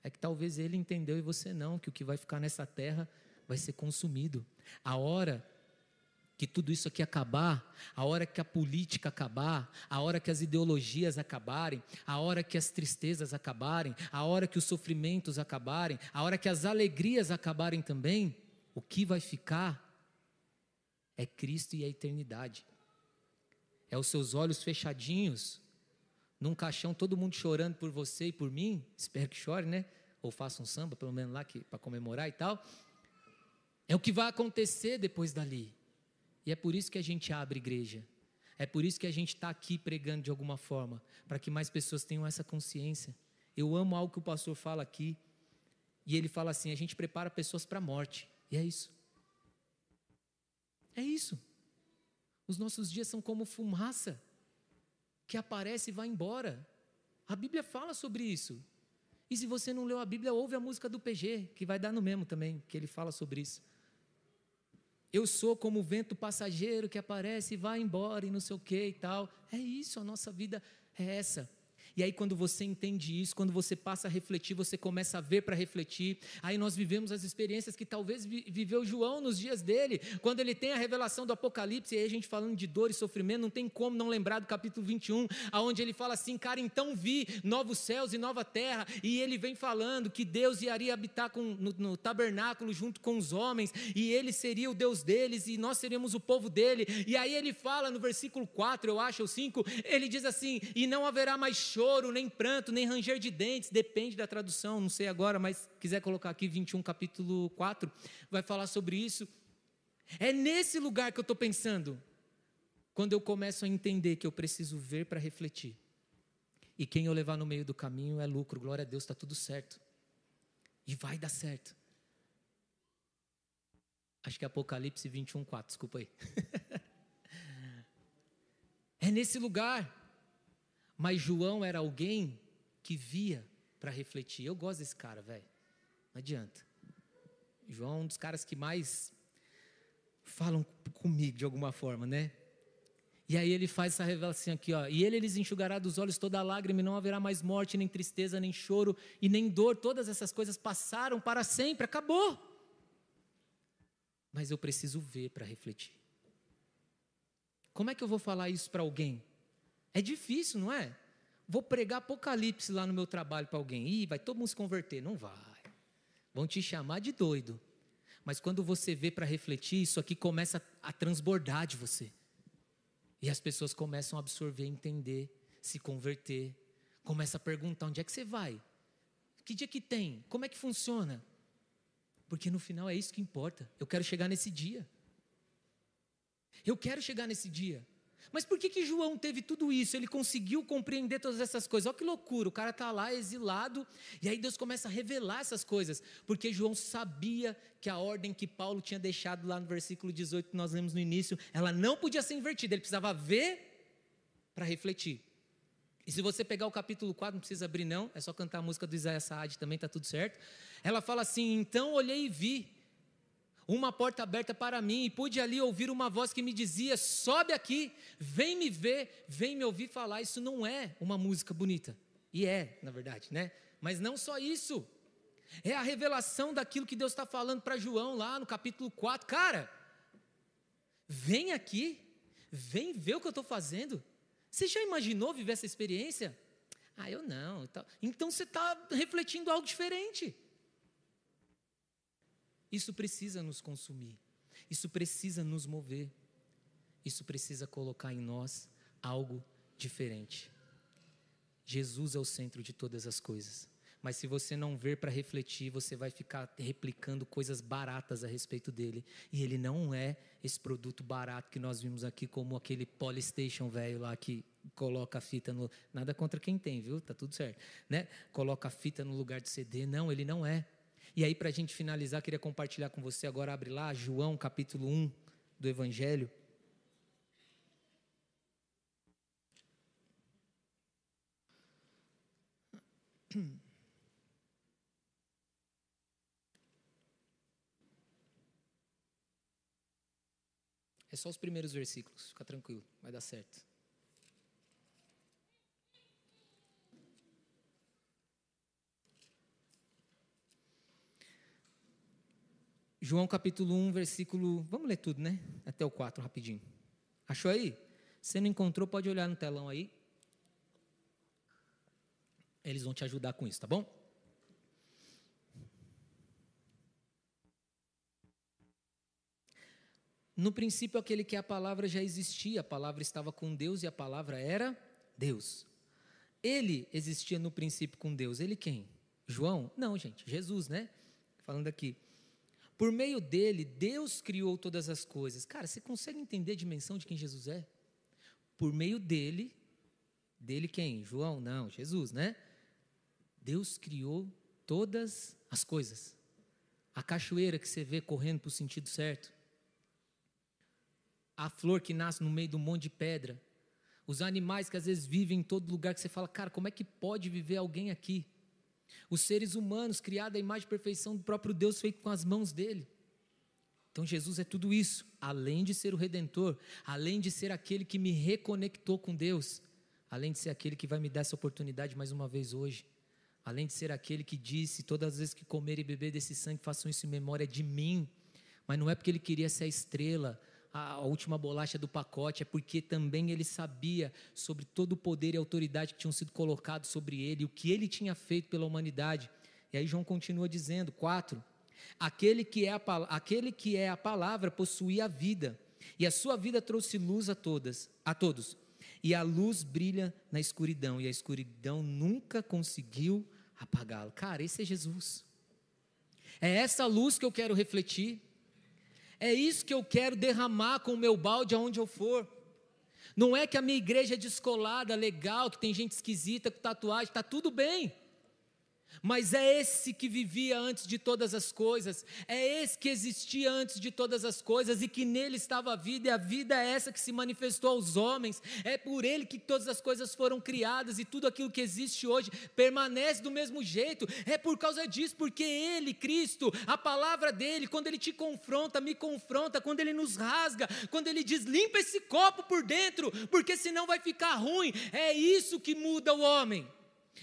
É que talvez ele entendeu e você não, que o que vai ficar nessa terra vai ser consumido. A hora que tudo isso aqui acabar, a hora que a política acabar, a hora que as ideologias acabarem, a hora que as tristezas acabarem, a hora que os sofrimentos acabarem, a hora que as alegrias acabarem também, o que vai ficar é Cristo e a eternidade. É os seus olhos fechadinhos, num caixão, todo mundo chorando por você e por mim. Espero que chore, né? Ou faça um samba, pelo menos lá para comemorar e tal. É o que vai acontecer depois dali. E é por isso que a gente abre igreja. É por isso que a gente está aqui pregando de alguma forma, para que mais pessoas tenham essa consciência. Eu amo algo que o pastor fala aqui, e ele fala assim: a gente prepara pessoas para a morte, e é isso. É isso. Os nossos dias são como fumaça que aparece e vai embora. A Bíblia fala sobre isso. E se você não leu a Bíblia, ouve a música do PG, que vai dar no mesmo também, que ele fala sobre isso. Eu sou como o vento passageiro que aparece e vai embora e não sei o que e tal. É isso, a nossa vida é essa. E aí, quando você entende isso, quando você passa a refletir, você começa a ver para refletir. Aí nós vivemos as experiências que talvez viveu João nos dias dele, quando ele tem a revelação do Apocalipse, e aí a gente falando de dor e sofrimento, não tem como não lembrar do capítulo 21, aonde ele fala assim: Cara, então vi novos céus e nova terra, e ele vem falando que Deus iria habitar com, no, no tabernáculo junto com os homens, e ele seria o Deus deles, e nós seríamos o povo dele. E aí ele fala no versículo 4, eu acho, ou 5, ele diz assim: E não haverá mais choro choro, nem pranto, nem ranger de dentes, depende da tradução, não sei agora, mas quiser colocar aqui 21, capítulo 4, vai falar sobre isso. É nesse lugar que eu estou pensando, quando eu começo a entender que eu preciso ver para refletir. E quem eu levar no meio do caminho é lucro, glória a Deus, está tudo certo. E vai dar certo. Acho que é Apocalipse 21, 4, desculpa aí. é nesse lugar. Mas João era alguém que via para refletir. Eu gosto desse cara, velho. Não adianta. João é um dos caras que mais falam comigo de alguma forma, né? E aí ele faz essa revelação aqui, ó. E ele lhes enxugará dos olhos toda lágrima, e não haverá mais morte, nem tristeza, nem choro e nem dor. Todas essas coisas passaram para sempre, acabou. Mas eu preciso ver para refletir. Como é que eu vou falar isso para alguém é difícil, não é? Vou pregar Apocalipse lá no meu trabalho para alguém. Ih, vai todo mundo se converter. Não vai. Vão te chamar de doido. Mas quando você vê para refletir, isso aqui começa a transbordar de você. E as pessoas começam a absorver, entender, se converter. Começa a perguntar: onde é que você vai? Que dia que tem? Como é que funciona? Porque no final é isso que importa. Eu quero chegar nesse dia. Eu quero chegar nesse dia. Mas por que, que João teve tudo isso? Ele conseguiu compreender todas essas coisas. Olha que loucura, o cara está lá exilado, e aí Deus começa a revelar essas coisas, porque João sabia que a ordem que Paulo tinha deixado lá no versículo 18 que nós lemos no início, ela não podia ser invertida, ele precisava ver para refletir. E se você pegar o capítulo 4, não precisa abrir não, é só cantar a música do Isaías Saad também, está tudo certo. Ela fala assim, então olhei e vi, uma porta aberta para mim, e pude ali ouvir uma voz que me dizia: sobe aqui, vem me ver, vem me ouvir falar. Isso não é uma música bonita. E é, na verdade, né? Mas não só isso. É a revelação daquilo que Deus está falando para João lá no capítulo 4. Cara, vem aqui, vem ver o que eu estou fazendo. Você já imaginou viver essa experiência? Ah, eu não. Então você está refletindo algo diferente. Isso precisa nos consumir, isso precisa nos mover, isso precisa colocar em nós algo diferente. Jesus é o centro de todas as coisas. Mas se você não ver para refletir, você vai ficar replicando coisas baratas a respeito dele. E ele não é esse produto barato que nós vimos aqui, como aquele Polystation velho lá que coloca a fita no. Nada contra quem tem, viu? Tá tudo certo. Né? Coloca a fita no lugar de CD. Não, ele não é. E aí, para a gente finalizar, queria compartilhar com você agora, abre lá, João capítulo 1 do Evangelho. É só os primeiros versículos, fica tranquilo, vai dar certo. João capítulo 1, versículo. Vamos ler tudo, né? Até o 4, rapidinho. Achou aí? Se não encontrou, pode olhar no telão aí. Eles vão te ajudar com isso, tá bom? No princípio, aquele que é a palavra já existia, a palavra estava com Deus e a palavra era Deus. Ele existia no princípio com Deus. Ele quem? João? Não, gente, Jesus, né? Falando aqui. Por meio dele, Deus criou todas as coisas. Cara, você consegue entender a dimensão de quem Jesus é? Por meio dele, dele quem? João? Não, Jesus, né? Deus criou todas as coisas. A cachoeira que você vê correndo para o sentido certo. A flor que nasce no meio do monte de pedra. Os animais que às vezes vivem em todo lugar que você fala, cara, como é que pode viver alguém aqui? Os seres humanos, criados à imagem e perfeição do próprio Deus, feito com as mãos dele. Então Jesus é tudo isso, além de ser o redentor, além de ser aquele que me reconectou com Deus, além de ser aquele que vai me dar essa oportunidade mais uma vez hoje, além de ser aquele que disse: todas as vezes que comer e beber desse sangue, façam isso em memória de mim. Mas não é porque ele queria ser a estrela, a última bolacha do pacote, é porque também ele sabia sobre todo o poder e autoridade que tinham sido colocados sobre ele, o que ele tinha feito pela humanidade. E aí João continua dizendo, 4, aquele que é a, aquele que é a palavra possuía a vida, e a sua vida trouxe luz a todas, a todos. E a luz brilha na escuridão, e a escuridão nunca conseguiu apagá-lo. Cara, esse é Jesus. É essa luz que eu quero refletir. É isso que eu quero derramar com o meu balde aonde eu for. Não é que a minha igreja é descolada, legal, que tem gente esquisita com tatuagem, está tudo bem. Mas é esse que vivia antes de todas as coisas, é esse que existia antes de todas as coisas e que nele estava a vida, e a vida é essa que se manifestou aos homens, é por ele que todas as coisas foram criadas e tudo aquilo que existe hoje permanece do mesmo jeito, é por causa disso, porque ele, Cristo, a palavra dele, quando ele te confronta, me confronta, quando ele nos rasga, quando ele diz: limpa esse copo por dentro, porque senão vai ficar ruim, é isso que muda o homem.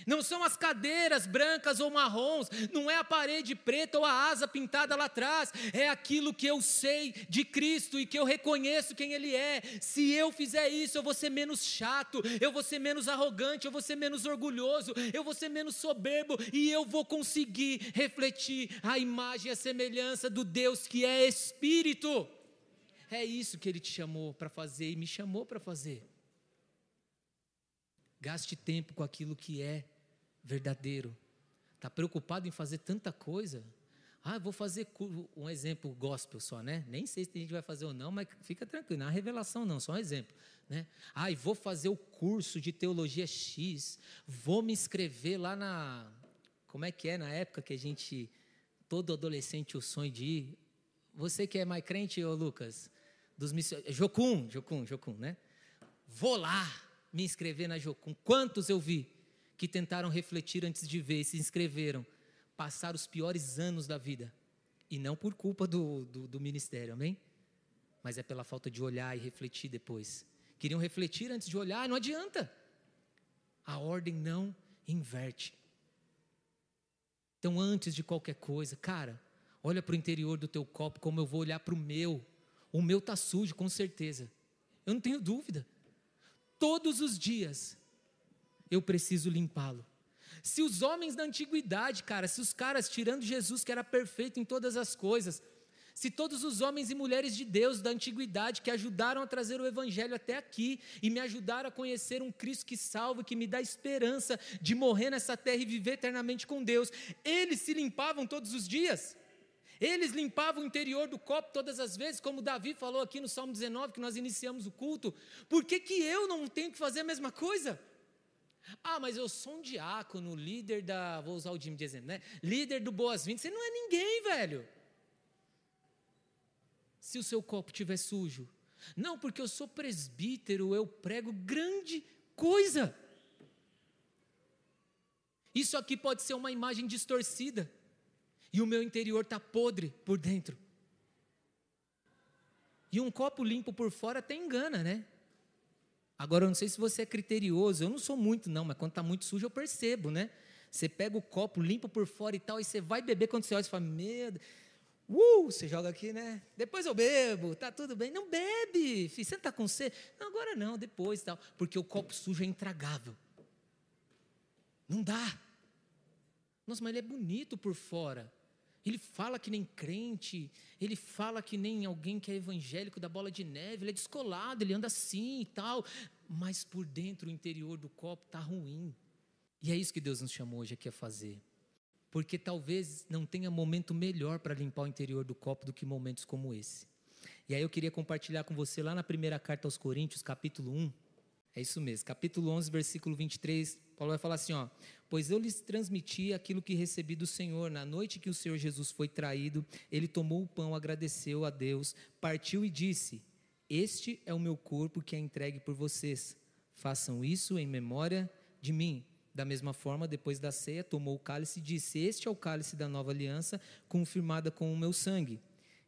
Não são as cadeiras brancas ou marrons, não é a parede preta ou a asa pintada lá atrás, é aquilo que eu sei de Cristo e que eu reconheço quem Ele é. Se eu fizer isso, eu vou ser menos chato, eu vou ser menos arrogante, eu vou ser menos orgulhoso, eu vou ser menos soberbo e eu vou conseguir refletir a imagem e a semelhança do Deus que é Espírito. É isso que Ele te chamou para fazer e me chamou para fazer. Gaste tempo com aquilo que é verdadeiro. Está preocupado em fazer tanta coisa? Ah, vou fazer um exemplo gospel só, né? Nem sei se a gente vai fazer ou não, mas fica tranquilo, não é revelação não, só um exemplo. Né? Ah, e vou fazer o curso de teologia X, vou me inscrever lá na. Como é que é na época que a gente. Todo adolescente o sonho de ir. Você que é mais crente, ô Lucas? Dos missionários. Jocum, Jocum, Jocum, né? Vou lá me inscrever na Jocum. Quantos eu vi que tentaram refletir antes de ver e se inscreveram? passar os piores anos da vida. E não por culpa do, do, do ministério, amém? Mas é pela falta de olhar e refletir depois. Queriam refletir antes de olhar, não adianta. A ordem não inverte. Então, antes de qualquer coisa, cara, olha para o interior do teu copo como eu vou olhar para o meu. O meu está sujo, com certeza. Eu não tenho dúvida. Todos os dias eu preciso limpá-lo. Se os homens da antiguidade, cara, se os caras, tirando Jesus, que era perfeito em todas as coisas, se todos os homens e mulheres de Deus da antiguidade que ajudaram a trazer o Evangelho até aqui e me ajudaram a conhecer um Cristo que salva, que me dá esperança de morrer nessa terra e viver eternamente com Deus, eles se limpavam todos os dias. Eles limpavam o interior do copo todas as vezes, como Davi falou aqui no Salmo 19, que nós iniciamos o culto. Por que, que eu não tenho que fazer a mesma coisa? Ah, mas eu sou um diácono, líder da. Vou usar o Jimmy de exemplo, né? Líder do Boas-Vindas. Você não é ninguém, velho. Se o seu copo estiver sujo. Não, porque eu sou presbítero, eu prego grande coisa. Isso aqui pode ser uma imagem distorcida. E o meu interior está podre por dentro. E um copo limpo por fora até engana, né? Agora, eu não sei se você é criterioso, eu não sou muito, não, mas quando está muito sujo eu percebo, né? Você pega o copo, limpa por fora e tal, e você vai beber quando você olha e fala, medo. Uh, você joga aqui, né? Depois eu bebo, tá tudo bem. Não bebe, filho, você não está com sede? Não, agora não, depois tal. Porque o copo sujo é intragável. Não dá. Nossa, mas ele é bonito por fora. Ele fala que nem crente, ele fala que nem alguém que é evangélico da bola de neve, ele é descolado, ele anda assim e tal, mas por dentro o interior do copo está ruim. E é isso que Deus nos chamou hoje aqui a fazer. Porque talvez não tenha momento melhor para limpar o interior do copo do que momentos como esse. E aí eu queria compartilhar com você lá na primeira carta aos Coríntios, capítulo 1. É isso mesmo, capítulo 11, versículo 23. Paulo vai falar assim, ó: Pois eu lhes transmiti aquilo que recebi do Senhor. Na noite que o Senhor Jesus foi traído, ele tomou o pão, agradeceu a Deus, partiu e disse: Este é o meu corpo que é entregue por vocês. Façam isso em memória de mim. Da mesma forma, depois da ceia, tomou o cálice e disse: Este é o cálice da nova aliança, confirmada com o meu sangue.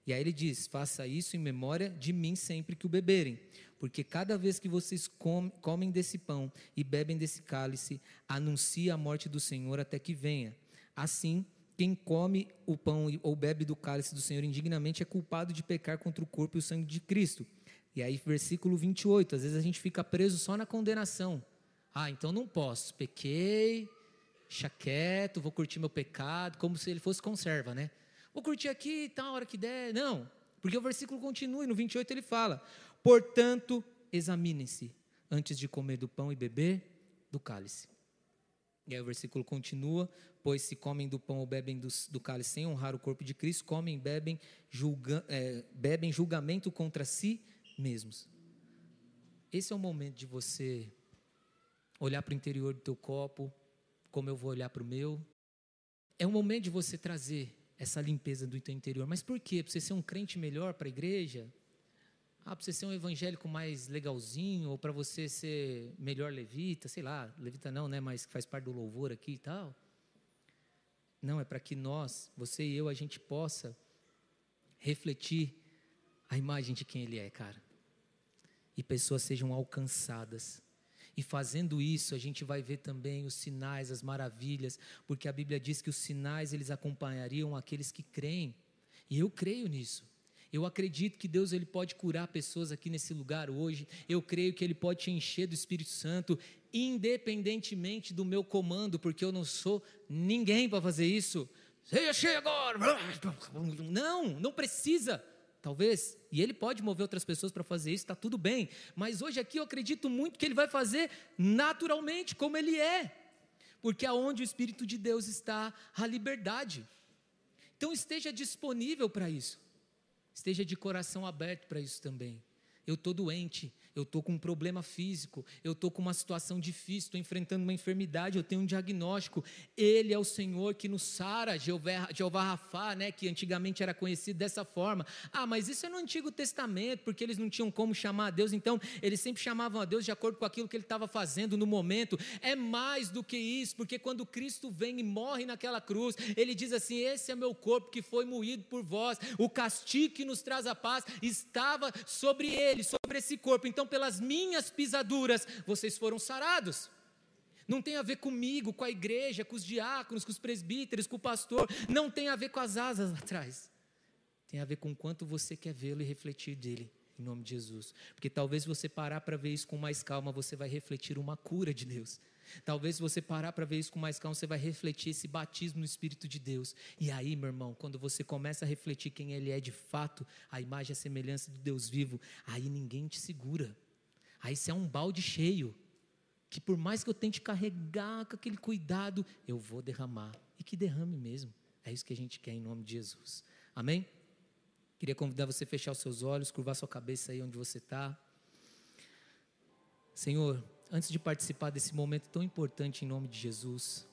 E aí ele diz: Faça isso em memória de mim sempre que o beberem porque cada vez que vocês comem desse pão e bebem desse cálice, anuncia a morte do Senhor até que venha. Assim, quem come o pão ou bebe do cálice do Senhor indignamente é culpado de pecar contra o corpo e o sangue de Cristo. E aí, versículo 28, às vezes a gente fica preso só na condenação. Ah, então não posso, pequei, chaqueto, vou curtir meu pecado, como se ele fosse conserva, né? Vou curtir aqui e tal, hora que der. Não, porque o versículo continua e no 28 ele fala: Portanto, examinem-se antes de comer do pão e beber do cálice. E aí o versículo continua: Pois se comem do pão ou bebem do, do cálice sem honrar o corpo de Cristo, comem e bebem, julga, é, bebem julgamento contra si mesmos. Esse é o momento de você olhar para o interior do teu copo, como eu vou olhar para o meu. É o momento de você trazer essa limpeza do teu interior. Mas por quê? Para você ser um crente melhor para a igreja? Ah, para você ser um evangélico mais legalzinho, ou para você ser melhor levita, sei lá, levita não, né, mas que faz parte do louvor aqui e tal. Não, é para que nós, você e eu, a gente possa refletir a imagem de quem Ele é, cara. E pessoas sejam alcançadas. E fazendo isso, a gente vai ver também os sinais, as maravilhas, porque a Bíblia diz que os sinais eles acompanhariam aqueles que creem. E eu creio nisso. Eu acredito que Deus ele pode curar pessoas aqui nesse lugar hoje. Eu creio que ele pode te encher do Espírito Santo, independentemente do meu comando, porque eu não sou ninguém para fazer isso. Seja cheio agora. Não, não precisa. Talvez, e ele pode mover outras pessoas para fazer isso, está tudo bem. Mas hoje aqui eu acredito muito que ele vai fazer naturalmente, como ele é. Porque aonde o Espírito de Deus está, a liberdade. Então esteja disponível para isso. Esteja de coração aberto para isso também. Eu estou doente, eu estou com um problema físico, eu estou com uma situação difícil, estou enfrentando uma enfermidade, eu tenho um diagnóstico. Ele é o Senhor que nos sara, Jeová, Jeová Rafá, né, que antigamente era conhecido dessa forma. Ah, mas isso é no Antigo Testamento, porque eles não tinham como chamar a Deus, então eles sempre chamavam a Deus de acordo com aquilo que ele estava fazendo no momento. É mais do que isso, porque quando Cristo vem e morre naquela cruz, ele diz assim: Esse é meu corpo que foi moído por vós, o castigo que nos traz a paz estava sobre ele, sobre esse corpo. Então, pelas minhas pisaduras, vocês foram sarados. Não tem a ver comigo, com a igreja, com os diáconos, com os presbíteros, com o pastor. Não tem a ver com as asas lá atrás. Tem a ver com quanto você quer vê-lo e refletir dele, em nome de Jesus. Porque talvez você parar para ver isso com mais calma, você vai refletir uma cura de Deus. Talvez se você parar para ver isso com mais calma, você vai refletir esse batismo no Espírito de Deus. E aí, meu irmão, quando você começa a refletir quem Ele é de fato, a imagem e a semelhança de Deus vivo, aí ninguém te segura. Aí você é um balde cheio, que por mais que eu tente carregar com aquele cuidado, eu vou derramar. E que derrame mesmo. É isso que a gente quer em nome de Jesus. Amém? Queria convidar você a fechar os seus olhos, curvar sua cabeça aí onde você está. Senhor, antes de participar desse momento tão importante em nome de Jesus,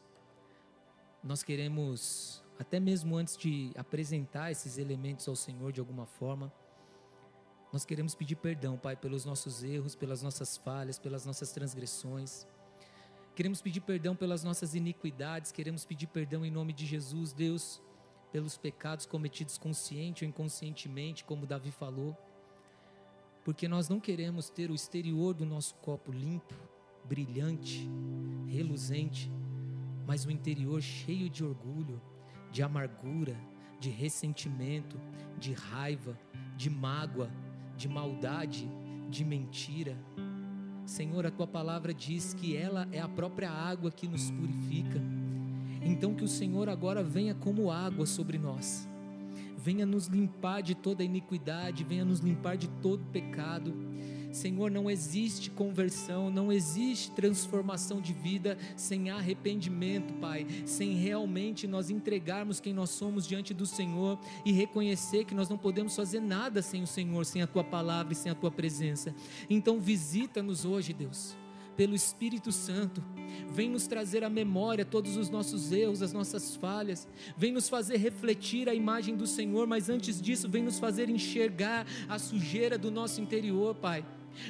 nós queremos, até mesmo antes de apresentar esses elementos ao Senhor de alguma forma, nós queremos pedir perdão, Pai, pelos nossos erros, pelas nossas falhas, pelas nossas transgressões. Queremos pedir perdão pelas nossas iniquidades, queremos pedir perdão em nome de Jesus, Deus, pelos pecados cometidos consciente ou inconscientemente, como Davi falou porque nós não queremos ter o exterior do nosso copo limpo, brilhante, reluzente, mas o interior cheio de orgulho, de amargura, de ressentimento, de raiva, de mágoa, de maldade, de mentira. Senhor, a tua palavra diz que ela é a própria água que nos purifica. Então, que o Senhor agora venha como água sobre nós venha nos limpar de toda iniquidade, venha nos limpar de todo pecado. Senhor, não existe conversão, não existe transformação de vida sem arrependimento, Pai, sem realmente nós entregarmos quem nós somos diante do Senhor e reconhecer que nós não podemos fazer nada sem o Senhor, sem a tua palavra e sem a tua presença. Então, visita-nos hoje, Deus pelo Espírito Santo. Vem nos trazer à memória todos os nossos erros, as nossas falhas. Vem nos fazer refletir a imagem do Senhor, mas antes disso, vem nos fazer enxergar a sujeira do nosso interior, Pai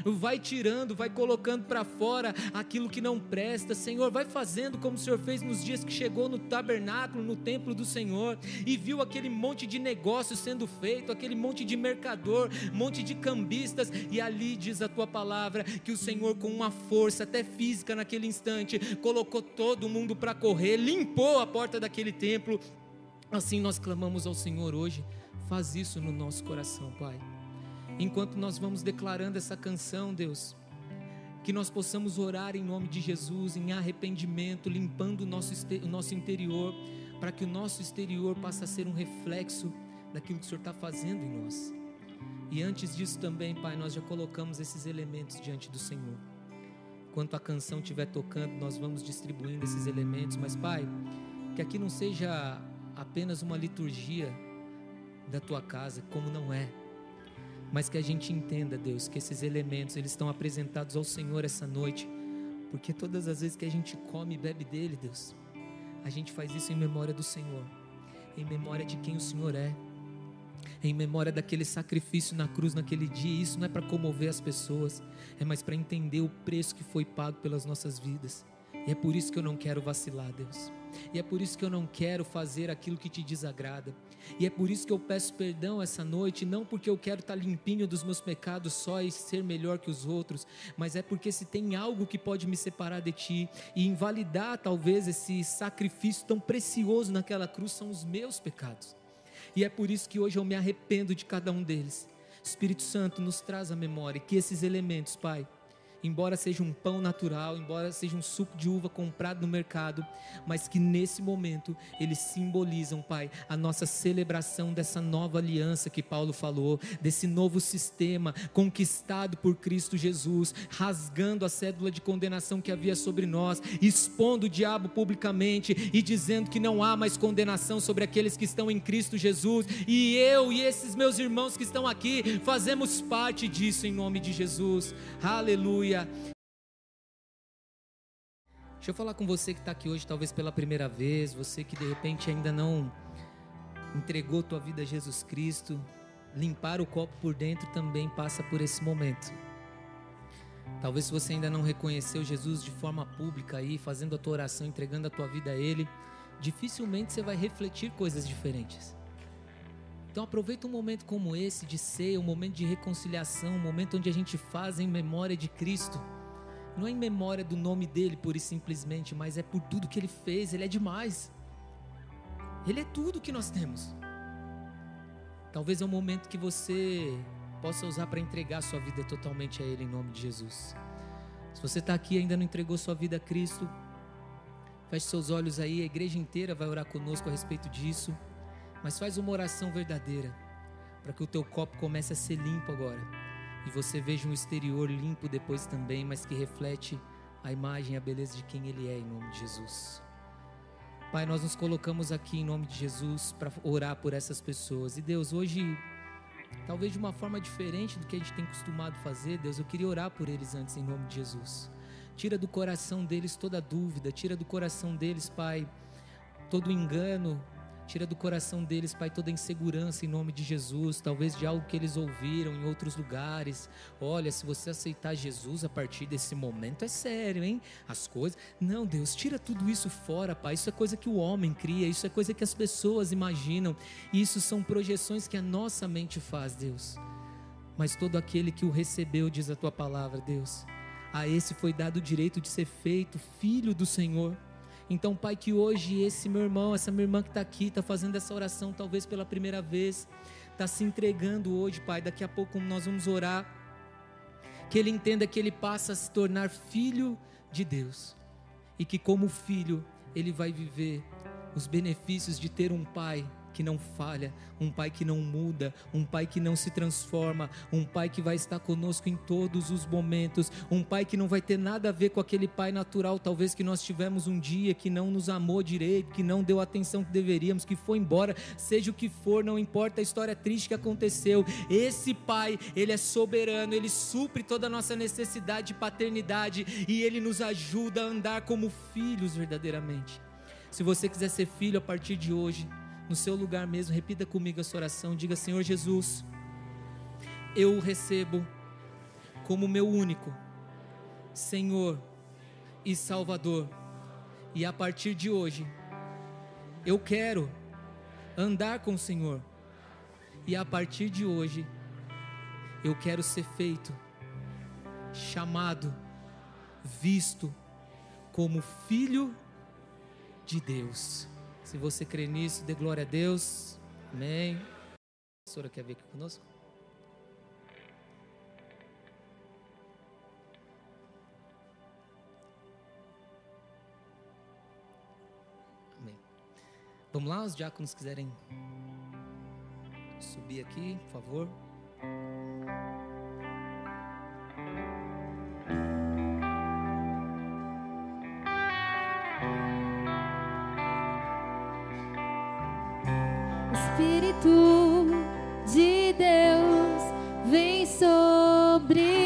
vai tirando, vai colocando para fora aquilo que não presta. Senhor, vai fazendo como o Senhor fez nos dias que chegou no tabernáculo, no templo do Senhor, e viu aquele monte de negócio sendo feito, aquele monte de mercador, monte de cambistas, e ali diz a tua palavra que o Senhor, com uma força até física naquele instante, colocou todo mundo para correr, limpou a porta daquele templo. Assim nós clamamos ao Senhor hoje. Faz isso no nosso coração, Pai enquanto nós vamos declarando essa canção, Deus, que nós possamos orar em nome de Jesus, em arrependimento, limpando o nosso, o nosso interior, para que o nosso exterior passe a ser um reflexo daquilo que o Senhor está fazendo em nós. E antes disso também, Pai, nós já colocamos esses elementos diante do Senhor. Enquanto a canção estiver tocando, nós vamos distribuindo esses elementos, mas, Pai, que aqui não seja apenas uma liturgia da tua casa, como não é mas que a gente entenda, Deus, que esses elementos eles estão apresentados ao Senhor essa noite, porque todas as vezes que a gente come e bebe dele, Deus, a gente faz isso em memória do Senhor, em memória de quem o Senhor é, em memória daquele sacrifício na cruz naquele dia. Isso não é para comover as pessoas, é mais para entender o preço que foi pago pelas nossas vidas. E é por isso que eu não quero vacilar, Deus. E é por isso que eu não quero fazer aquilo que te desagrada. E é por isso que eu peço perdão essa noite, não porque eu quero estar limpinho dos meus pecados só e ser melhor que os outros, mas é porque se tem algo que pode me separar de ti e invalidar talvez esse sacrifício tão precioso naquela cruz são os meus pecados. E é por isso que hoje eu me arrependo de cada um deles. Espírito Santo nos traz a memória que esses elementos, Pai, embora seja um pão natural, embora seja um suco de uva comprado no mercado, mas que nesse momento eles simbolizam, Pai, a nossa celebração dessa nova aliança que Paulo falou, desse novo sistema conquistado por Cristo Jesus, rasgando a cédula de condenação que havia sobre nós, expondo o diabo publicamente e dizendo que não há mais condenação sobre aqueles que estão em Cristo Jesus, e eu e esses meus irmãos que estão aqui fazemos parte disso em nome de Jesus. Aleluia. Deixa eu falar com você que está aqui hoje, talvez pela primeira vez, você que de repente ainda não entregou tua vida a Jesus Cristo. Limpar o copo por dentro também passa por esse momento. Talvez você ainda não reconheceu Jesus de forma pública aí, fazendo a tua oração, entregando a tua vida a Ele, dificilmente você vai refletir coisas diferentes. Então aproveita um momento como esse de ser, um momento de reconciliação, um momento onde a gente faz em memória de Cristo não é em memória do nome dele, pura e simplesmente, mas é por tudo que ele fez. Ele é demais. Ele é tudo que nós temos. Talvez é um momento que você possa usar para entregar sua vida totalmente a Ele em nome de Jesus. Se você está aqui e ainda não entregou sua vida a Cristo, feche seus olhos aí, a igreja inteira vai orar conosco a respeito disso. Mas faz uma oração verdadeira, para que o teu copo comece a ser limpo agora e você veja um exterior limpo depois também, mas que reflete a imagem, a beleza de quem Ele é, em nome de Jesus. Pai, nós nos colocamos aqui em nome de Jesus para orar por essas pessoas. E Deus, hoje, talvez de uma forma diferente do que a gente tem costumado fazer, Deus, eu queria orar por eles antes em nome de Jesus. Tira do coração deles toda dúvida, tira do coração deles, Pai, todo engano, Tira do coração deles, Pai, toda insegurança em nome de Jesus, talvez de algo que eles ouviram em outros lugares. Olha, se você aceitar Jesus a partir desse momento, é sério, hein? As coisas. Não, Deus, tira tudo isso fora, Pai. Isso é coisa que o homem cria, isso é coisa que as pessoas imaginam. Isso são projeções que a nossa mente faz, Deus. Mas todo aquele que o recebeu, diz a tua palavra, Deus, a esse foi dado o direito de ser feito filho do Senhor. Então, Pai, que hoje esse meu irmão, essa minha irmã que está aqui, está fazendo essa oração talvez pela primeira vez, está se entregando hoje, Pai. Daqui a pouco nós vamos orar. Que ele entenda que ele passa a se tornar filho de Deus. E que, como filho, ele vai viver os benefícios de ter um pai que não falha, um pai que não muda, um pai que não se transforma, um pai que vai estar conosco em todos os momentos, um pai que não vai ter nada a ver com aquele pai natural, talvez que nós tivemos um dia que não nos amou direito, que não deu a atenção que deveríamos, que foi embora, seja o que for, não importa a história triste que aconteceu. Esse pai, ele é soberano, ele supre toda a nossa necessidade de paternidade e ele nos ajuda a andar como filhos verdadeiramente. Se você quiser ser filho a partir de hoje, no seu lugar mesmo, repita comigo essa oração. Diga: Senhor Jesus, eu o recebo como meu único Senhor e Salvador. E a partir de hoje, eu quero andar com o Senhor. E a partir de hoje, eu quero ser feito, chamado, visto como filho de Deus. Se você crê nisso, dê glória a Deus. Amém. A senhora quer vir aqui conosco? Amém. Vamos lá, os diáconos quiserem subir aqui, por favor. Espírito de Deus vem sobre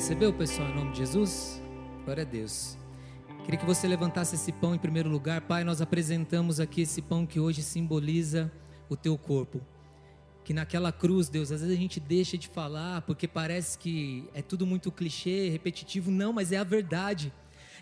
recebeu, pessoal, em nome de Jesus? Glória a Deus. Queria que você levantasse esse pão em primeiro lugar. Pai, nós apresentamos aqui esse pão que hoje simboliza o teu corpo. Que naquela cruz, Deus, às vezes a gente deixa de falar porque parece que é tudo muito clichê, repetitivo. Não, mas é a verdade.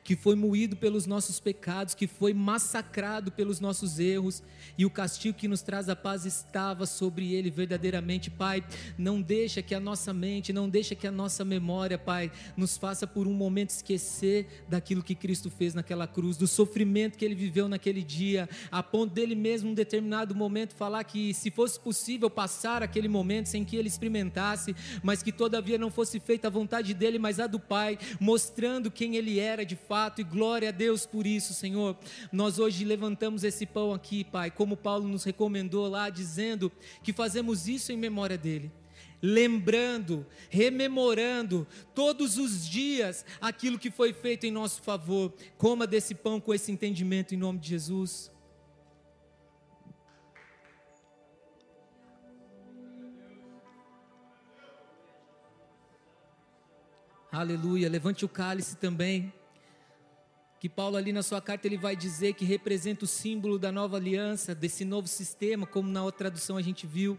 Que foi moído pelos nossos pecados, que foi massacrado pelos nossos erros, e o castigo que nos traz a paz estava sobre ele verdadeiramente, Pai. Não deixa que a nossa mente, não deixa que a nossa memória, Pai, nos faça por um momento esquecer daquilo que Cristo fez naquela cruz, do sofrimento que ele viveu naquele dia, a ponto dele mesmo, em um determinado momento, falar que se fosse possível passar aquele momento sem que ele experimentasse, mas que todavia não fosse feita a vontade dele, mas a do Pai, mostrando quem ele era de fato, e glória a Deus por isso, Senhor. Nós hoje levantamos esse pão aqui, Pai, como Paulo nos recomendou lá, dizendo que fazemos isso em memória dele lembrando, rememorando todos os dias aquilo que foi feito em nosso favor. Coma desse pão com esse entendimento em nome de Jesus. Aleluia. Levante o cálice também. Que Paulo ali na sua carta ele vai dizer que representa o símbolo da nova aliança, desse novo sistema, como na outra tradução a gente viu,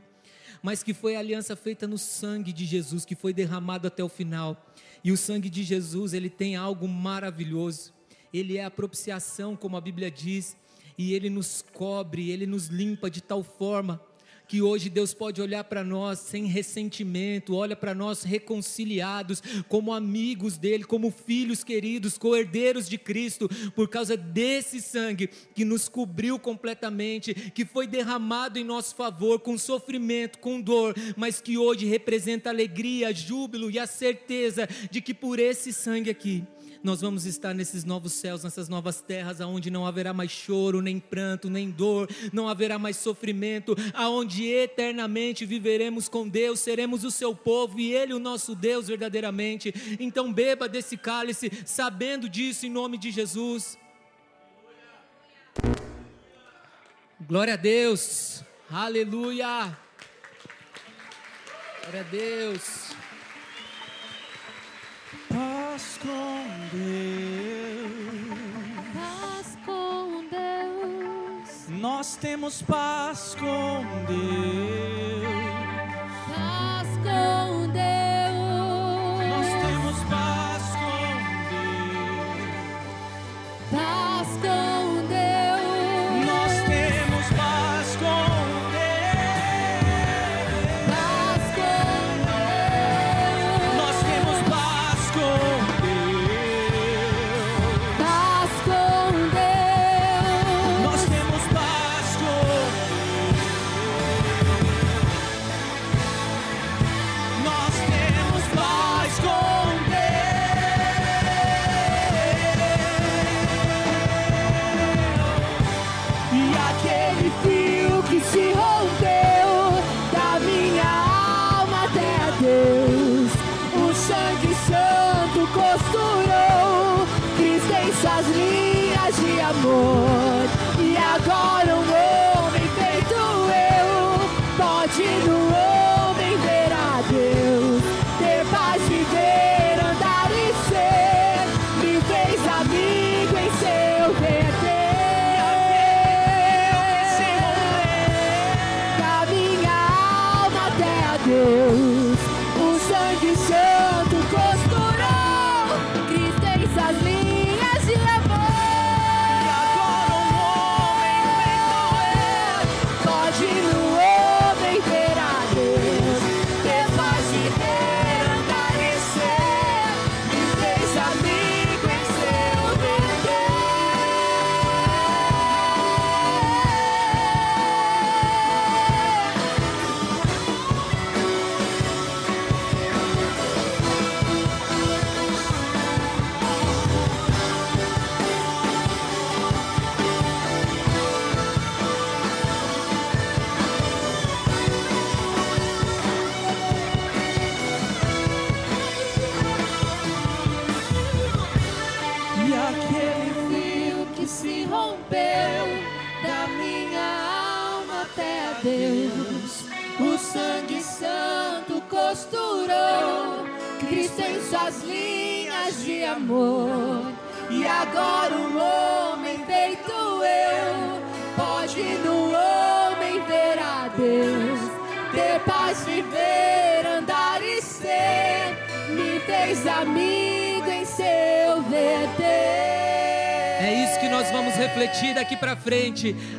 mas que foi a aliança feita no sangue de Jesus, que foi derramado até o final. E o sangue de Jesus, ele tem algo maravilhoso. Ele é a propiciação, como a Bíblia diz, e ele nos cobre, ele nos limpa de tal forma que hoje Deus pode olhar para nós sem ressentimento, olha para nós reconciliados, como amigos dele, como filhos queridos, co-herdeiros de Cristo, por causa desse sangue que nos cobriu completamente, que foi derramado em nosso favor, com sofrimento, com dor, mas que hoje representa alegria, júbilo e a certeza de que por esse sangue aqui, nós vamos estar nesses novos céus, nessas novas terras, aonde não haverá mais choro, nem pranto, nem dor, não haverá mais sofrimento, aonde eternamente viveremos com Deus, seremos o seu povo e Ele o nosso Deus verdadeiramente. Então beba desse cálice, sabendo disso em nome de Jesus. Glória a Deus, aleluia. Glória a Deus. Paz com Deus. Paz com Deus. Nós temos paz com Deus. Paz com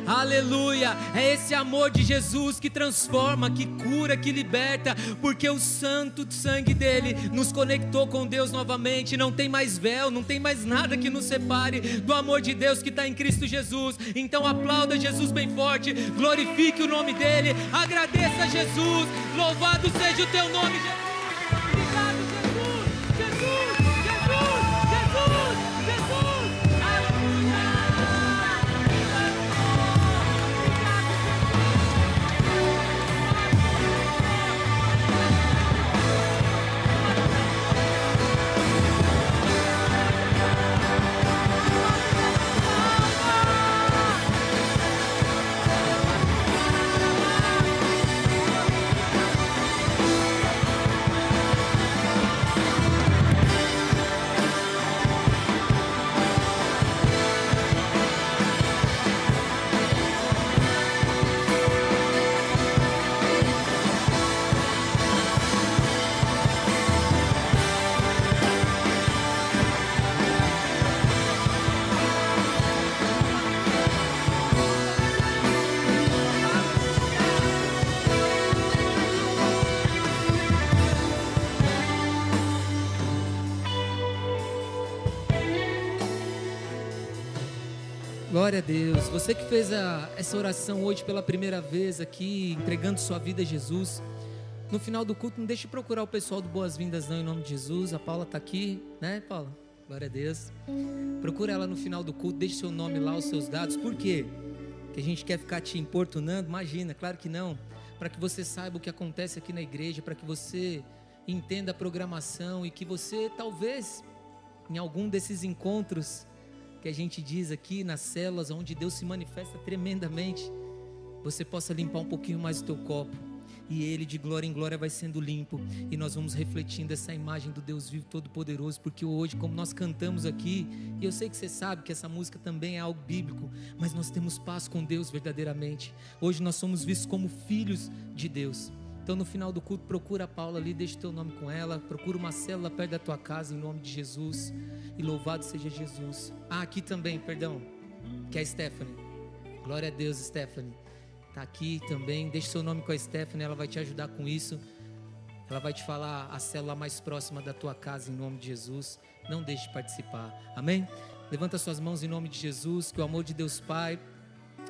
Aleluia! É esse amor de Jesus que transforma, que cura, que liberta, porque o santo sangue dele nos conectou com Deus novamente. Não tem mais véu, não tem mais nada que nos separe do amor de Deus que está em Cristo Jesus. Então aplauda Jesus bem forte, glorifique o nome dele, agradeça a Jesus. Louvado seja o teu nome, Jesus. Glória a Deus. Você que fez a- essa oração hoje pela primeira vez aqui, entregando sua vida a Jesus. No final do culto, não deixe de procurar o pessoal do Boas-Vindas, não, em nome de Jesus. A Paula está aqui, né, Paula? Glória a Deus. Procura ela no final do culto, deixe seu nome lá, os seus dados. Por quê? Que a gente quer ficar te importunando? Imagina, claro que não. Para que você saiba o que acontece aqui na igreja, para que você entenda a programação e que você, talvez, em algum desses encontros que a gente diz aqui nas células, onde Deus se manifesta tremendamente, você possa limpar um pouquinho mais o teu copo. E ele de glória em glória vai sendo limpo. E nós vamos refletindo essa imagem do Deus vivo todo-poderoso. Porque hoje, como nós cantamos aqui, e eu sei que você sabe que essa música também é algo bíblico, mas nós temos paz com Deus verdadeiramente. Hoje nós somos vistos como filhos de Deus. Então no final do culto, procura a Paula ali, deixa teu nome com ela, procura uma célula perto da tua casa, em nome de Jesus. E louvado seja Jesus. Ah, aqui também, perdão, que é a Stephanie. Glória a Deus, Stephanie. Tá aqui também. Deixa seu nome com a Stephanie, ela vai te ajudar com isso. Ela vai te falar a célula mais próxima da tua casa em nome de Jesus. Não deixe de participar. Amém? Levanta suas mãos em nome de Jesus, que o amor de Deus Pai,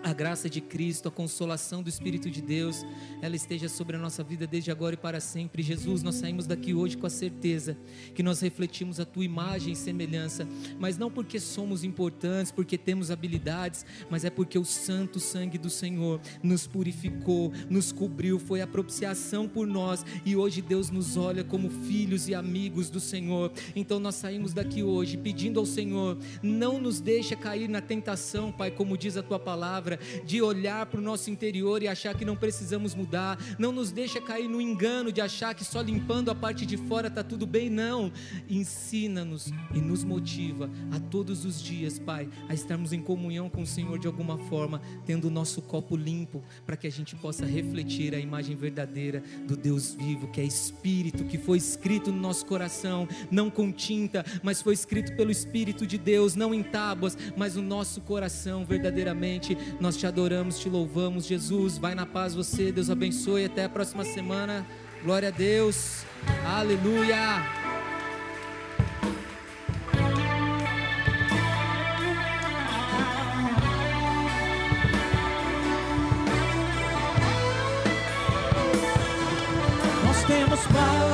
a graça de Cristo, a consolação do Espírito de Deus, ela esteja sobre a nossa vida desde agora e para sempre. Jesus, nós saímos daqui hoje com a certeza que nós refletimos a tua imagem e semelhança, mas não porque somos importantes, porque temos habilidades, mas é porque o santo sangue do Senhor nos purificou, nos cobriu, foi a propiciação por nós e hoje Deus nos olha como filhos e amigos do Senhor. Então nós saímos daqui hoje pedindo ao Senhor, não nos deixa cair na tentação, Pai, como diz a tua palavra, de olhar para o nosso interior e achar que não precisamos mudar. Não nos deixa cair no engano de achar que só limpando a parte de fora está tudo bem. Não. Ensina-nos e nos motiva a todos os dias, Pai, a estarmos em comunhão com o Senhor de alguma forma, tendo o nosso copo limpo, para que a gente possa refletir a imagem verdadeira do Deus vivo, que é Espírito, que foi escrito no nosso coração, não com tinta, mas foi escrito pelo Espírito de Deus, não em tábuas, mas no nosso coração, verdadeiramente. Nós te adoramos, te louvamos, Jesus. Vai na paz você, Deus abençoe. Até a próxima semana. Glória a Deus. Aleluia. Temos paz